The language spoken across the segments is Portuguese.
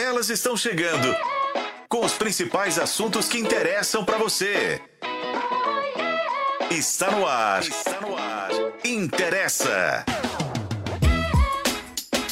Elas estão chegando com os principais assuntos que interessam para você. Está no ar. Está no ar. Interessa.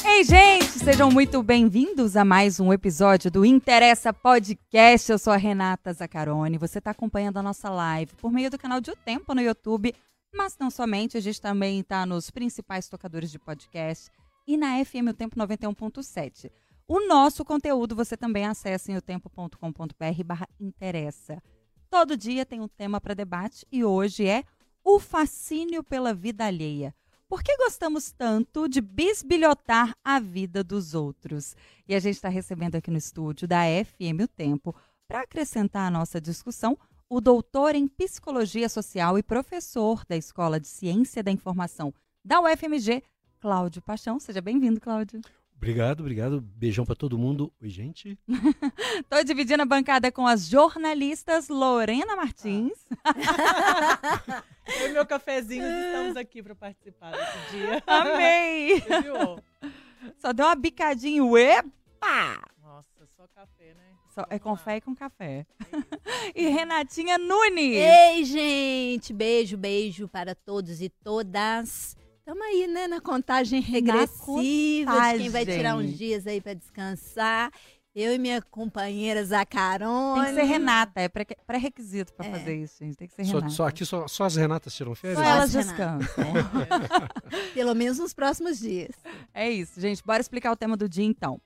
Ei, gente, sejam muito bem-vindos a mais um episódio do Interessa Podcast. Eu sou a Renata Zaccaroni. Você está acompanhando a nossa live por meio do canal de O Tempo no YouTube, mas não somente, a gente também está nos principais tocadores de podcast e na FM O Tempo 91.7. O nosso conteúdo você também acessa em otempo.com.br barra interessa. Todo dia tem um tema para debate e hoje é o fascínio pela vida alheia. Por que gostamos tanto de bisbilhotar a vida dos outros? E a gente está recebendo aqui no estúdio da FM O Tempo, para acrescentar à nossa discussão, o doutor em Psicologia Social e professor da Escola de Ciência da Informação da UFMG, Cláudio Paixão. Seja bem-vindo, Cláudio. Obrigado, obrigado. Beijão para todo mundo. Oi, gente. Tô dividindo a bancada com as jornalistas Lorena Martins. Eu e meu cafezinho estamos aqui para participar desse dia. Amei! Só deu uma bicadinha. Epa! Nossa, só café, né? Só, é com fé e com café. E Renatinha Nunes. Ei, gente! Beijo, beijo para todos e todas. Estamos aí, né, na contagem regressiva de quem vai tirar contagem. uns dias aí para descansar. Eu e minha companheira Zacarone. Tem que ser Renata, é pré- pré-requisito pra É. fazer isso, gente. Tem que ser Só, Renata. só aqui só, só as Renatas tiram férias? Só Só elas as descansam. Pelo menos nos próximos dias. É isso, gente. Bora explicar o tema do dia então.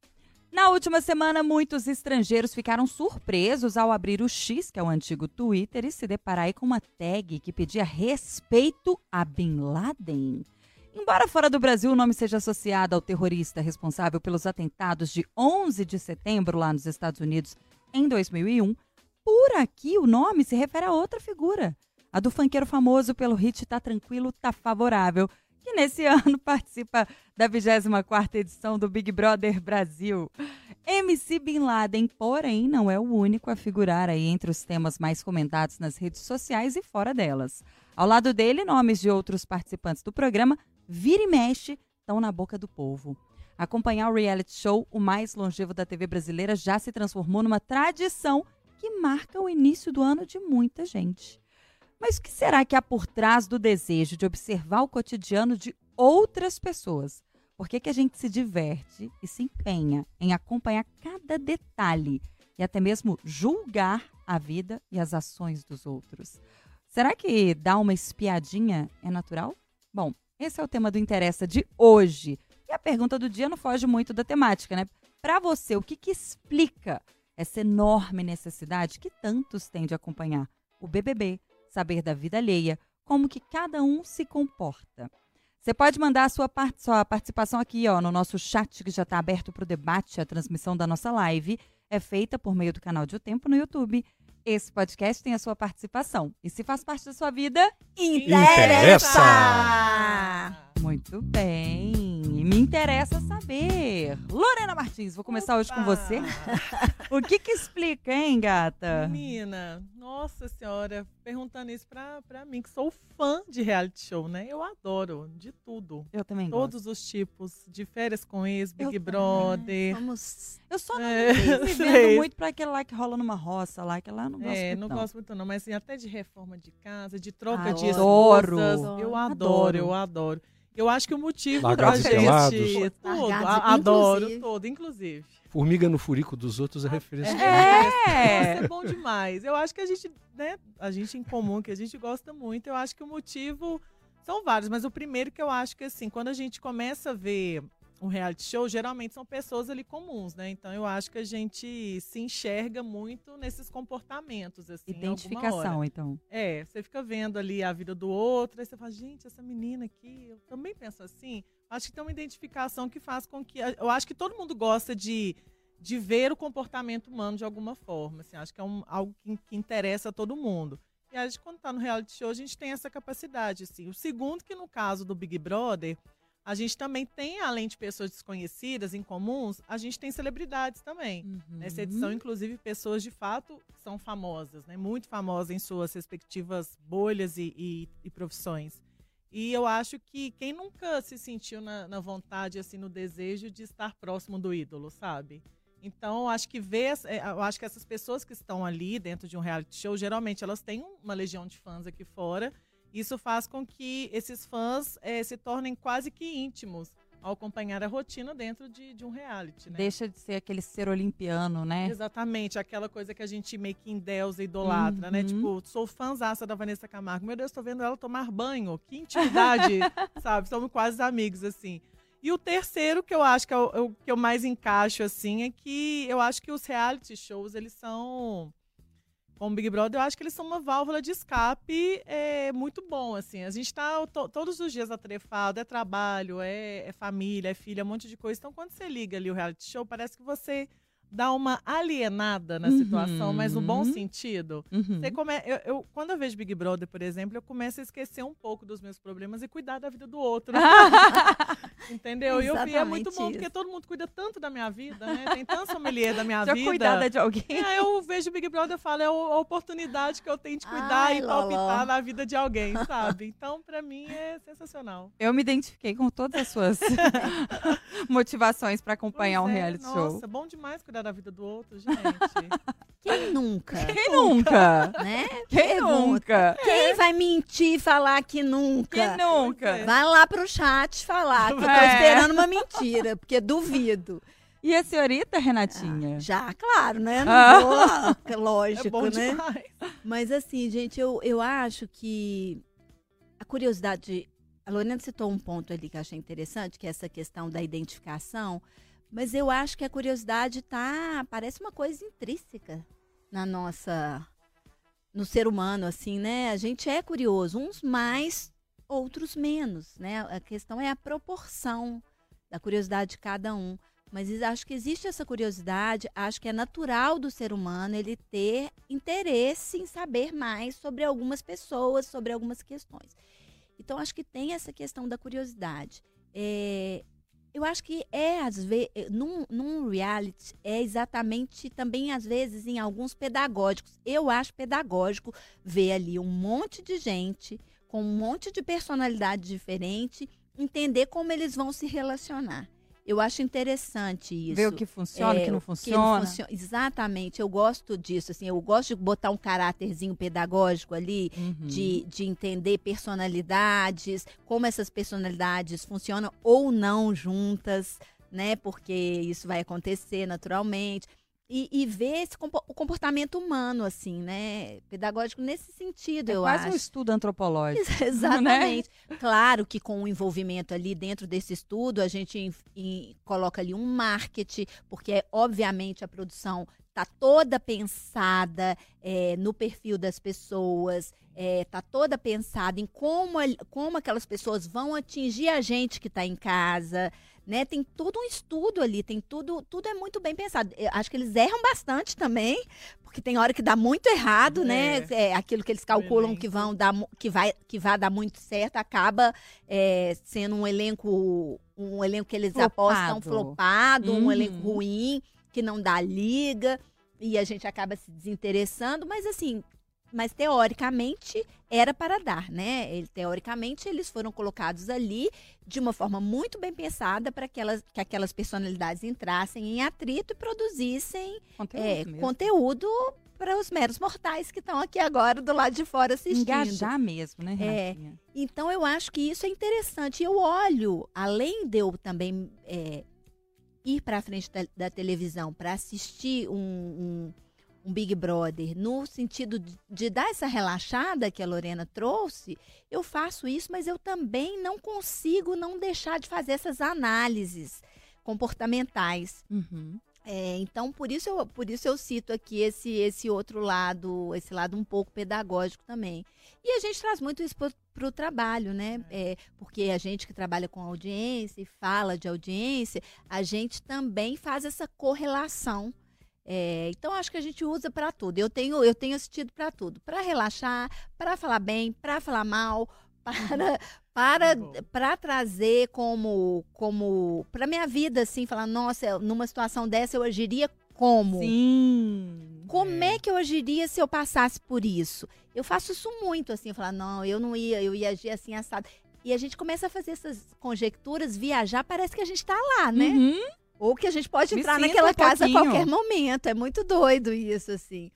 Na última semana, muitos estrangeiros ficaram surpresos ao abrir o X, que é o antigo Twitter, e se deparar aí com uma tag que pedia respeito a Bin Laden. Embora fora do Brasil o nome seja associado ao terrorista responsável pelos atentados de 11 de setembro lá nos Estados Unidos em 2001, por aqui o nome se refere a outra figura, a do funkeiro famoso pelo hit Tá Tranquilo, Tá Favorável, que nesse ano participa da 24ª edição do Big Brother Brasil. MC Bin Laden, porém, não é o único a figurar aí entre os temas mais comentados nas redes sociais e fora delas. Ao lado dele, nomes de outros participantes do programa, vira e mexe, estão na boca do povo. Acompanhar o reality show, o mais longevo da TV brasileira, já se transformou numa tradição que marca o início do ano de muita gente. Mas o que será que há por trás do desejo de observar o cotidiano de outras pessoas? Por que, que a gente se diverte e se empenha em acompanhar cada detalhe e até mesmo julgar a vida e as ações dos outros? Será que dar uma espiadinha é natural? Bom, esse é o tema do Interessa de hoje. E a pergunta do dia não foge muito da temática, né? Para você, o que, que explica essa enorme necessidade que tantos têm de acompanhar o BBB, saber da vida alheia, como que cada um se comporta? Você pode mandar a sua, par- sua participação aqui ó, no nosso chat, que já está aberto para o debate. A transmissão da nossa live é feita por meio do canal de O Tempo no YouTube. Esse podcast tem a sua participação. E se faz parte da sua vida, Interessa! Muito bem. Me interessa saber. Lorena Martins, vou começar hoje com Opa! você. O que que explica, hein, gata? Menina, nossa senhora, perguntando isso pra, pra mim, que sou fã de reality show, né? Eu adoro de tudo. Eu também gosto. Todos os tipos, de férias com ex, Big Eu Brother. Vamos. Eu só não É, me vendo muito pra aquele lá que rola numa roça lá, que lá eu não gosto É, muito, não gosto muito não, mas assim, até de reforma de casa, de troca Ah, de adoro. esposas. Eu Adoro. adoro, eu adoro. Eu acho que o motivo Largados da pelados. gente... Tudo, Largados, a- adoro, inclusive. tudo, inclusive. Formiga no furico dos outros é referência. É. Nossa, é bom demais. Eu acho que a gente, né, a gente em comum, que a gente gosta muito, eu acho que o motivo são vários, mas o primeiro que eu acho que assim, quando a gente começa a ver um reality show, geralmente são pessoas ali comuns, né? Então eu acho que a gente se enxerga muito nesses comportamentos, assim. Identificação, então. É, você fica vendo ali a vida do outro, aí você fala, gente, essa menina aqui, eu também penso assim. Acho que tem uma identificação que faz com que. Eu acho que todo mundo gosta de, de ver o comportamento humano de alguma forma. Assim, acho que é um, algo que, que interessa a todo mundo. E a gente, quando está no reality show, a gente tem essa capacidade. Assim. O segundo, que no caso do Big Brother, a gente também tem, além de pessoas desconhecidas, incomuns, a gente tem celebridades também. Uhum. Nessa edição, inclusive, pessoas de fato são famosas, né? Muito famosas em suas respectivas bolhas e, e- e profissões. E eu acho que quem nunca se sentiu na, na vontade, assim, no desejo de estar próximo do ídolo, sabe? Então, acho que ver, é, eu acho que essas pessoas que estão ali dentro de um reality show, geralmente elas têm uma legião de fãs aqui fora. Isso faz com que esses fãs é, se tornem quase que íntimos ao acompanhar a rotina dentro de, de um reality, né? Deixa de ser aquele ser olimpiano, né? Exatamente, aquela coisa que a gente meio que endeusa e idolatra, né? Uhum. Tipo, sou fãzaça da Vanessa Camargo. Meu Deus, tô vendo ela tomar banho. Que intimidade, sabe? Somos quase amigos, assim. E o terceiro, que eu acho que é o, o que eu mais encaixo, assim, é que eu acho que os reality shows, eles são como Big Brother, eu acho que eles são uma válvula de escape é, muito bom, assim. A gente está to, todos os dias atrefado, é trabalho, é, é, família, é filha, um monte de coisa. Então, quando você liga ali o reality show, parece que você dá uma alienada na situação, uhum. mas no bom sentido. Uhum. Você come... Eu, eu, quando eu vejo Big Brother, por exemplo, eu começo a esquecer um pouco dos meus problemas e cuidar da vida do outro. Entendeu? e eu, é muito bom, isso. porque todo mundo cuida tanto da minha vida, né? Tem tanto familiar da minha Já vida. cuidada de alguém. É, eu vejo Big Brother e falo, é a oportunidade que eu tenho de cuidar Ai, e palpitar na vida de alguém, sabe? Então, para mim, é sensacional. Eu me identifiquei com todas as suas motivações para acompanhar pois um reality nossa, show. Nossa, bom demais cuidar da vida do outro, gente. Quem nunca? Quem nunca? Né? Quem Pergunta. nunca? Quem vai mentir e falar que nunca? Quem nunca? Vai lá pro chat falar que é. Tô esperando uma mentira, porque duvido. E a senhorita, Renatinha? Ah, já, claro, né? Não ah. vou, lógico, é né? Demais. Mas assim, gente, eu, eu acho que a curiosidade. A Lorena citou um ponto ali que eu achei interessante, que é essa questão da identificação. Mas eu acho que a curiosidade tá. Parece uma coisa intrínseca na nossa. No ser humano, assim, né? A gente é curioso, uns mais, outros menos, né? A questão é a proporção da curiosidade de cada um. Mas acho que existe essa curiosidade, acho que é natural do ser humano ele ter interesse em saber mais sobre algumas pessoas, sobre algumas questões. Então, acho que tem essa questão da curiosidade. É, eu acho que é, às vezes, eh, num, num reality, é exatamente também, às vezes, em alguns pedagógicos. Eu acho pedagógico ver ali um monte de gente com um monte de personalidade diferente, entender como eles vão se relacionar. Eu acho interessante isso. Ver o que funciona, é, o que não funciona. Que não funciona. Exatamente, eu gosto disso. Assim, eu gosto de botar um caráterzinho pedagógico ali, uhum. de, de entender personalidades, como essas personalidades funcionam ou não juntas, né? Porque isso vai acontecer naturalmente e, e ver esse, o comportamento humano, assim, né? Pedagógico nesse sentido, é eu quase acho. um estudo antropológico. Exatamente. Né? Claro que com o envolvimento ali dentro desse estudo, a gente in, in, coloca ali um marketing, porque obviamente a produção está toda pensada é, no perfil das pessoas, está é, toda pensada em como, como aquelas pessoas vão atingir a gente que está em casa né? Tem todo um estudo ali, tem tudo, tudo é muito bem pensado. Eu acho que eles erram bastante também, porque tem hora que dá muito errado, né? é. né? É, aquilo que eles calculam que vão dar, que vai, que vai dar muito certo, acaba é, sendo um elenco, um elenco que eles flopado. apostam flopado, uhum. um elenco ruim que não dá liga e a gente acaba se desinteressando, mas assim, mas teoricamente era para dar, né? Ele, teoricamente eles foram colocados ali de uma forma muito bem pensada para que, elas, que aquelas personalidades entrassem em atrito e produzissem conteúdo, é, conteúdo para os meros mortais que estão aqui agora do lado de fora assistindo. Engajar mesmo, né, É, então eu acho que isso é interessante. Eu olho, além de eu também é, ir para a frente da, da televisão para assistir um, um um Big Brother no sentido de, de, dar essa relaxada que a Lorena trouxe, eu faço isso, mas eu também não consigo não deixar de fazer essas análises comportamentais. Uhum. É, então, por isso, eu, por isso eu cito aqui esse, esse outro lado, esse lado um pouco pedagógico também. E a gente traz muito isso para o trabalho, né? É, porque a gente que trabalha com audiência e fala de audiência, a gente também faz essa correlação é, então acho que a gente usa para tudo. Eu tenho eu tenho assistido para tudo, para relaxar, para falar bem, para falar mal, para para para trazer como como para minha vida assim, falar, nossa, numa situação dessa eu agiria como? Sim. Como é. é que eu agiria se eu passasse por isso? Eu faço isso muito assim, falar, não, eu não ia, eu ia agir assim assado. E a gente começa a fazer essas conjecturas, viajar, parece que a gente está lá, né? Uhum Ou que a gente pode entrar naquela um casa a qualquer momento. É muito doido isso, assim.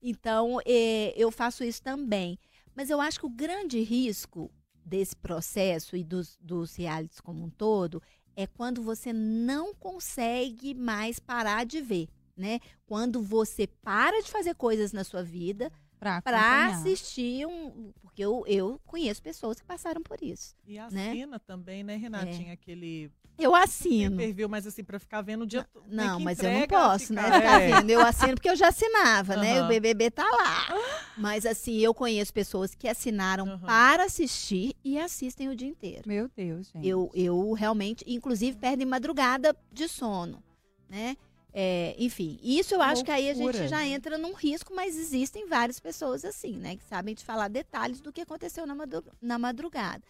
Então, é, eu faço isso também. Mas eu acho que o grande risco desse processo e dos, dos realities como um todo é quando você não consegue mais parar de ver, né? Quando você para de fazer coisas na sua vida para assistir um. Porque eu, eu conheço pessoas que passaram por isso. E assina né? também, né, Renatinha? É. Aquele. Eu assino. Perfil, mas assim, para ficar vendo o dia todo. Não, mas eu não posso, né, ficar... né? Ficar é. vendo. Eu assino porque eu já assinava, uhum. né? O BBB tá lá. Mas assim, eu conheço pessoas que assinaram uhum. para assistir e assistem o dia inteiro. Meu Deus, gente. Eu, eu realmente, inclusive, perdem madrugada de sono, né? É, enfim, isso eu acho que aí a gente já entra num risco, mas existem várias pessoas assim, né? Que sabem te falar detalhes do que aconteceu na, na madrugada.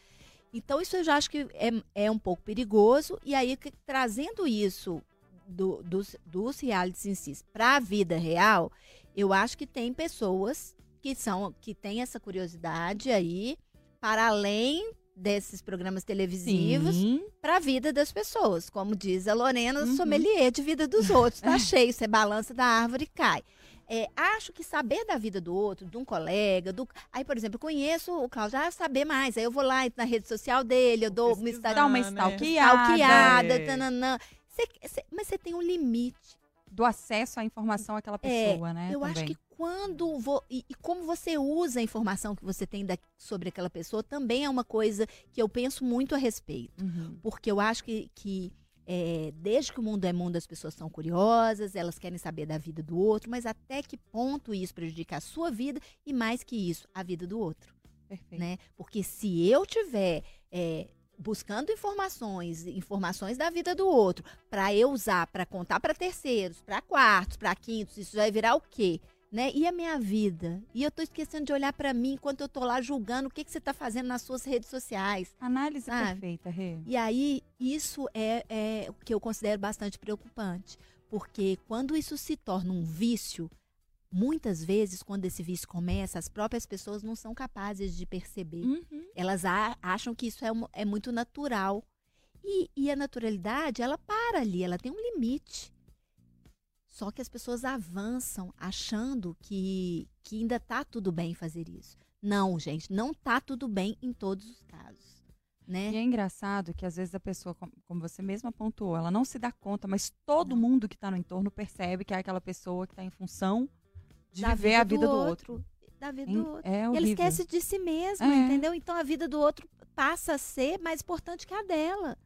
Então, isso eu já acho que é, é um pouco perigoso. E aí, que, trazendo isso do, dos, dos realities em si para a vida real, eu acho que tem pessoas que são que têm essa curiosidade aí para além desses programas televisivos para a vida das pessoas. Como diz a Lorena, uhum. sommelier de vida dos outros. Tá cheio, você balança da árvore e cai. É, acho que saber da vida do outro, de um colega, do. Aí, por exemplo, eu conheço o Cláudio, ah, saber mais. Aí eu vou lá na rede social dele, eu dou uma, dar uma stalkeada. stalkeada é. tananã. Cê, cê, mas você tem um limite. Do acesso à informação àquela é, pessoa, é, né? Eu também. acho que quando vo, e, e, como você usa a informação que você tem da, sobre aquela pessoa também é uma coisa que eu penso muito a respeito. Uhum. Porque eu acho que, que é, desde que o mundo é mundo, as pessoas são curiosas, elas querem saber da vida do outro, mas até que ponto isso prejudica a sua vida e, mais que isso, a vida do outro. Perfeito. Né? Porque se eu tiver é, buscando informações, informações da vida do outro, para eu usar, para contar para terceiros, para quartos, para quintos, isso vai virar o quê? Né? E a minha vida? E eu tô esquecendo de olhar para mim enquanto eu tô lá julgando o que, que você tá fazendo nas suas redes sociais. Análise perfeita, Rê. E aí, isso é, é o que eu considero bastante preocupante. Porque quando isso se torna um vício, muitas vezes, quando esse vício começa, as próprias pessoas não são capazes de perceber. Uhum. Elas a, acham que isso é, é muito natural. E, e a naturalidade, ela para ali, ela tem um limite. Só que as pessoas avançam achando que, que ainda está tudo bem fazer isso. Não, gente, não está tudo bem em todos os casos. Né? E é engraçado que às vezes a pessoa, como você mesma apontou, ela não se dá conta, mas todo não. mundo que está no entorno percebe que é aquela pessoa que está em função de da viver vida a vida do, do outro. outro. Da vida do outro. É e ela esquece de si mesma, é. entendeu? Então a vida do outro passa a ser mais importante que a dela.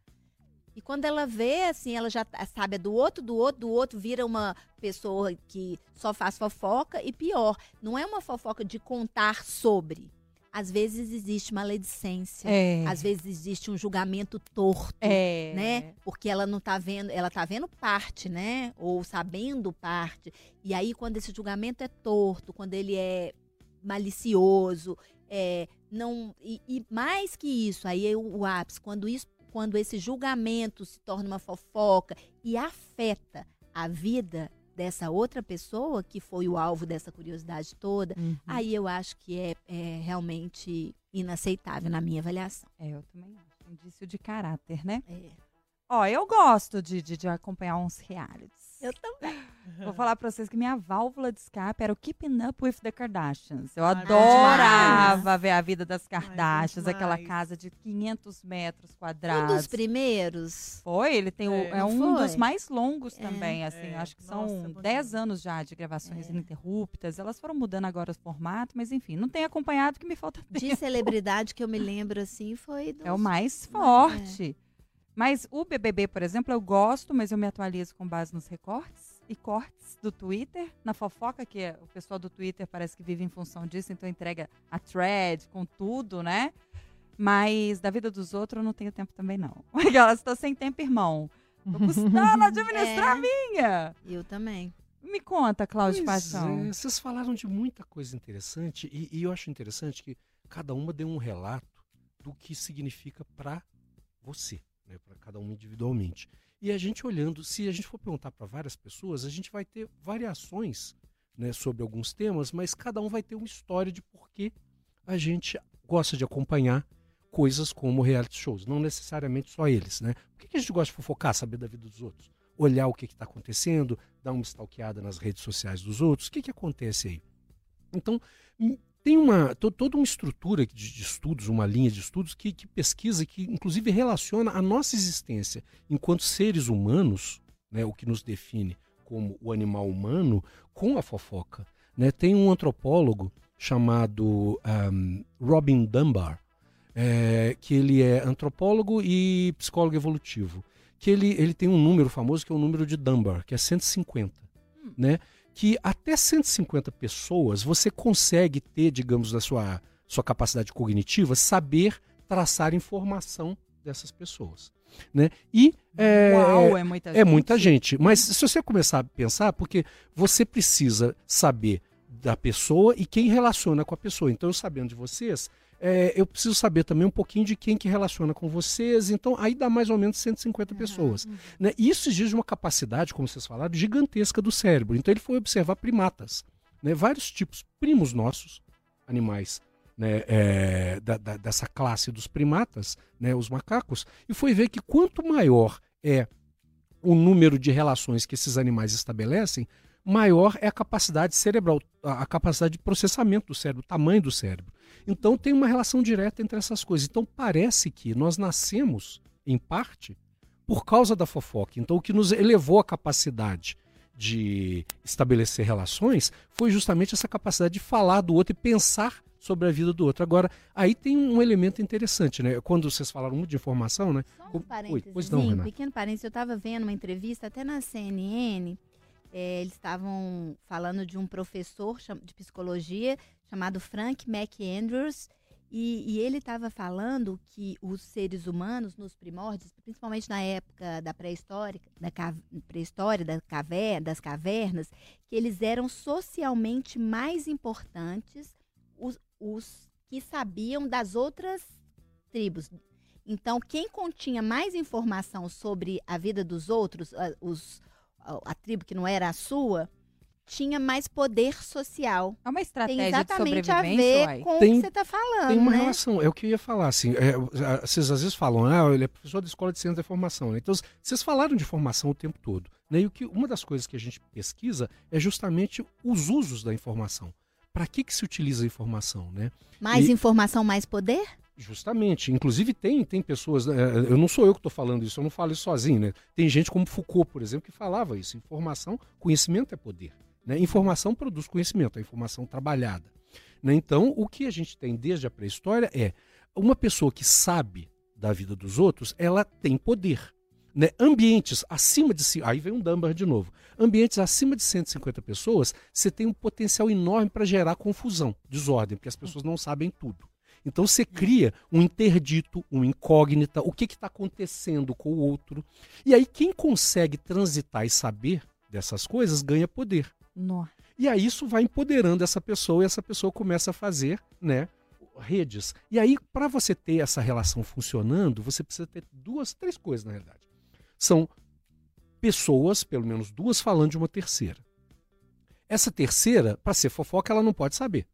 E quando ela vê, assim, ela já sabe é do outro, do outro, do outro, vira uma pessoa que só faz fofoca e pior, não é uma fofoca de contar sobre. Às vezes existe maledicência, é. às vezes existe um julgamento torto, é. né? Porque ela não tá vendo, ela tá vendo parte, né? Ou sabendo parte. E aí quando esse julgamento é torto, quando ele é malicioso, é, não e, e mais que isso, aí é o, o ápice, quando isso quando esse julgamento se torna uma fofoca e afeta a vida dessa outra pessoa que foi o alvo dessa curiosidade toda, uhum. aí eu acho que é, é, realmente inaceitável na minha avaliação. É, eu também acho. Indício de caráter, né? É. Ó, eu gosto de, de, de acompanhar uns realities. Eu também. Vou falar pra vocês que minha válvula de escape era o Keeping Up with the Kardashians. Eu Ai, adorava ver a vida das Kardashians, Ai, aquela casa de 500 metros quadrados. Um dos primeiros. Foi, ele tem é, o, é um foi? dos mais longos é. também, assim. É. Acho que Nossa, são 10 anos já de gravações é. ininterruptas. Elas foram mudando agora o formato, mas enfim, não tenho acompanhado que me falta tempo. De celebridade que eu me lembro, assim, foi dos... É o mais forte. Mas o BBB, por exemplo, eu gosto, mas eu me atualizo com base nos recortes e cortes do Twitter. Na fofoca, que é, o pessoal do Twitter parece que vive em função disso, então entrega a thread com tudo, né? Mas da vida dos outros eu não tenho tempo também, não. Elas estão sem tempo, irmão. Tô custando administrar é, a minha. Eu também. Me conta, Cláudio Paixão. É, vocês falaram de muita coisa interessante e, e eu acho interessante que cada uma deu um relato do que significa para você né, para cada um individualmente. E a gente olhando, se a gente for perguntar para várias pessoas, a gente vai ter variações né, sobre alguns temas, mas cada um vai ter uma história de por que a gente gosta de acompanhar coisas como reality shows, não necessariamente só eles, né? Por que, a gente gosta de fofocar, saber da vida dos outros? olhar o que está acontecendo, dar uma stalkeada nas redes sociais dos outros. O que, que acontece aí? Então, tem uma toda uma estrutura de, de, estudos, uma linha de estudos que, que pesquisa, que inclusive relaciona a nossa existência enquanto seres humanos, né, o que nos define como o animal humano, com a fofoca. Né? Tem um antropólogo chamado um, Robin Dunbar, é, que ele é antropólogo e psicólogo evolutivo, que ele, ele tem um número famoso que é o número de Dunbar, que é 150, hum. né? Que até 150 pessoas você consegue ter, digamos, na sua, sua capacidade cognitiva, saber traçar informação dessas pessoas. Né? E é, Uau, é muita é gente. É muita gente. Mas se você começar a pensar, porque você precisa saber da pessoa e quem relaciona com a pessoa. Então, eu sabendo de vocês, é, eu preciso saber também um pouquinho de quem que relaciona com vocês. Então, aí dá mais ou menos 150 uhum. pessoas. Né? Isso exige uma capacidade, como vocês falaram, gigantesca do cérebro. Então, ele foi observar primatas, né? vários tipos, primos nossos, animais né, é, da, da, dessa classe dos primatas, né, os macacos, e foi ver que quanto maior é o número de relações que esses animais estabelecem, maior é a capacidade cerebral, a capacidade de processamento do cérebro, o tamanho do cérebro. Então tem uma relação direta entre essas coisas. Então parece que nós nascemos, em parte, por causa da fofoca. Então o que nos elevou a capacidade de estabelecer relações foi justamente essa capacidade de falar do outro e pensar sobre a vida do outro. Agora, aí tem um elemento interessante, né? Quando vocês falaram muito de informação, né? Só um parênteses, pois não, Renato. pequeno parênteses, eu estava vendo uma entrevista até na CNN, é, eles estavam falando de um professor de psicologia chamado Frank McAndrews, e, e ele estava falando que os seres humanos, nos primórdios, principalmente na época da pré-história, da pré-história da das cavernas, que eles eram socialmente mais importantes os, os que sabiam das outras tribos. Então, quem continha mais informação sobre a vida dos outros, os, a, tribo que não era a sua, tinha mais poder social. É uma estratégia tem exatamente a ver com tem, o que você está falando. Tem uma né? relação, é o que eu ia falar. Assim, é, vocês às vezes falam, ah, ele é professor da escola de ciência da informação. Né? Então, vocês falaram de formação o tempo todo. Né? E o que, uma das coisas que a gente pesquisa é justamente os usos da informação. Para que, que se utiliza a informação? Né? Mais e, informação, mais poder? Justamente. Inclusive tem, tem pessoas, né, eu não sou eu que estou falando isso, eu não falo isso sozinho. Né? Tem gente como Foucault, por exemplo, que falava isso. Informação, conhecimento é poder. Né? Informação produz conhecimento, a informação trabalhada. Né? Então, o que a gente tem desde a pré-história é uma pessoa que sabe da vida dos outros, ela tem poder. Né? Ambientes acima de. Aí vem um Dunbar de novo. Ambientes acima de 150 pessoas, você tem um potencial enorme para gerar confusão, desordem, porque as pessoas não sabem tudo. Então você cria um interdito, um incógnita, o que está acontecendo com o outro. E aí quem consegue transitar e saber dessas coisas ganha poder. Nossa. E aí isso vai empoderando essa pessoa e essa pessoa começa a fazer, né, redes. E aí para você ter essa relação funcionando, você precisa ter duas, três coisas na realidade. São pessoas, pelo menos duas, falando de uma terceira. Essa terceira, para ser fofoca, ela não pode saber.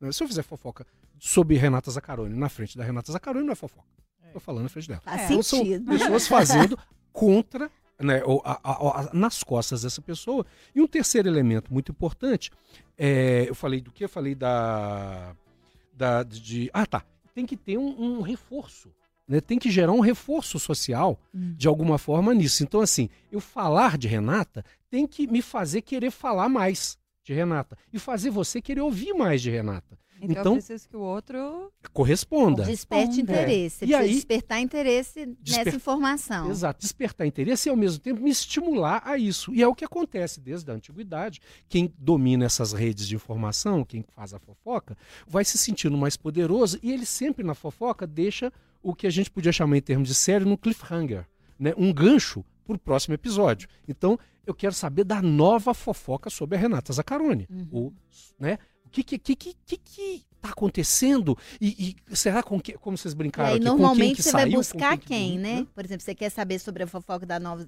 Né? Se eu fizer fofoca sobre Renata Zacaroni na frente da Renata Zacaroni, não é fofoca. Estou falando na frente dela. Faz então, são pessoas fazendo contra né, a, a, a, nas costas dessa pessoa. E um terceiro elemento muito importante, é, eu falei do que? Eu falei da, da de, ah tá, tem que ter um, um reforço. Né, tem que gerar um reforço social hum. de alguma forma nisso. Então, assim, eu falar de Renata tem que me fazer querer falar mais de Renata e fazer você querer ouvir mais de Renata. Então, então preciso que o outro corresponda. Desperte interesse. É. E aí, despertar interesse desper... nessa informação. Exato, despertar interesse e ao mesmo tempo me estimular a isso. E é o que acontece desde a antiguidade. Quem domina essas redes de informação, quem faz a fofoca, vai se sentindo mais poderoso e ele sempre na fofoca deixa o que a gente podia chamar em termos de série no cliffhanger, né? Um gancho para o próximo episódio. Então, eu quero saber da nova fofoca sobre a Renata Zaccaroni. Uhum. O, né? O que que, que, que, que tá acontecendo? E, e, será com que, como vocês brincaram aí, aqui, normalmente você saiu, vai buscar quem, quem né? Por exemplo, você quer saber sobre a fofoca da nova.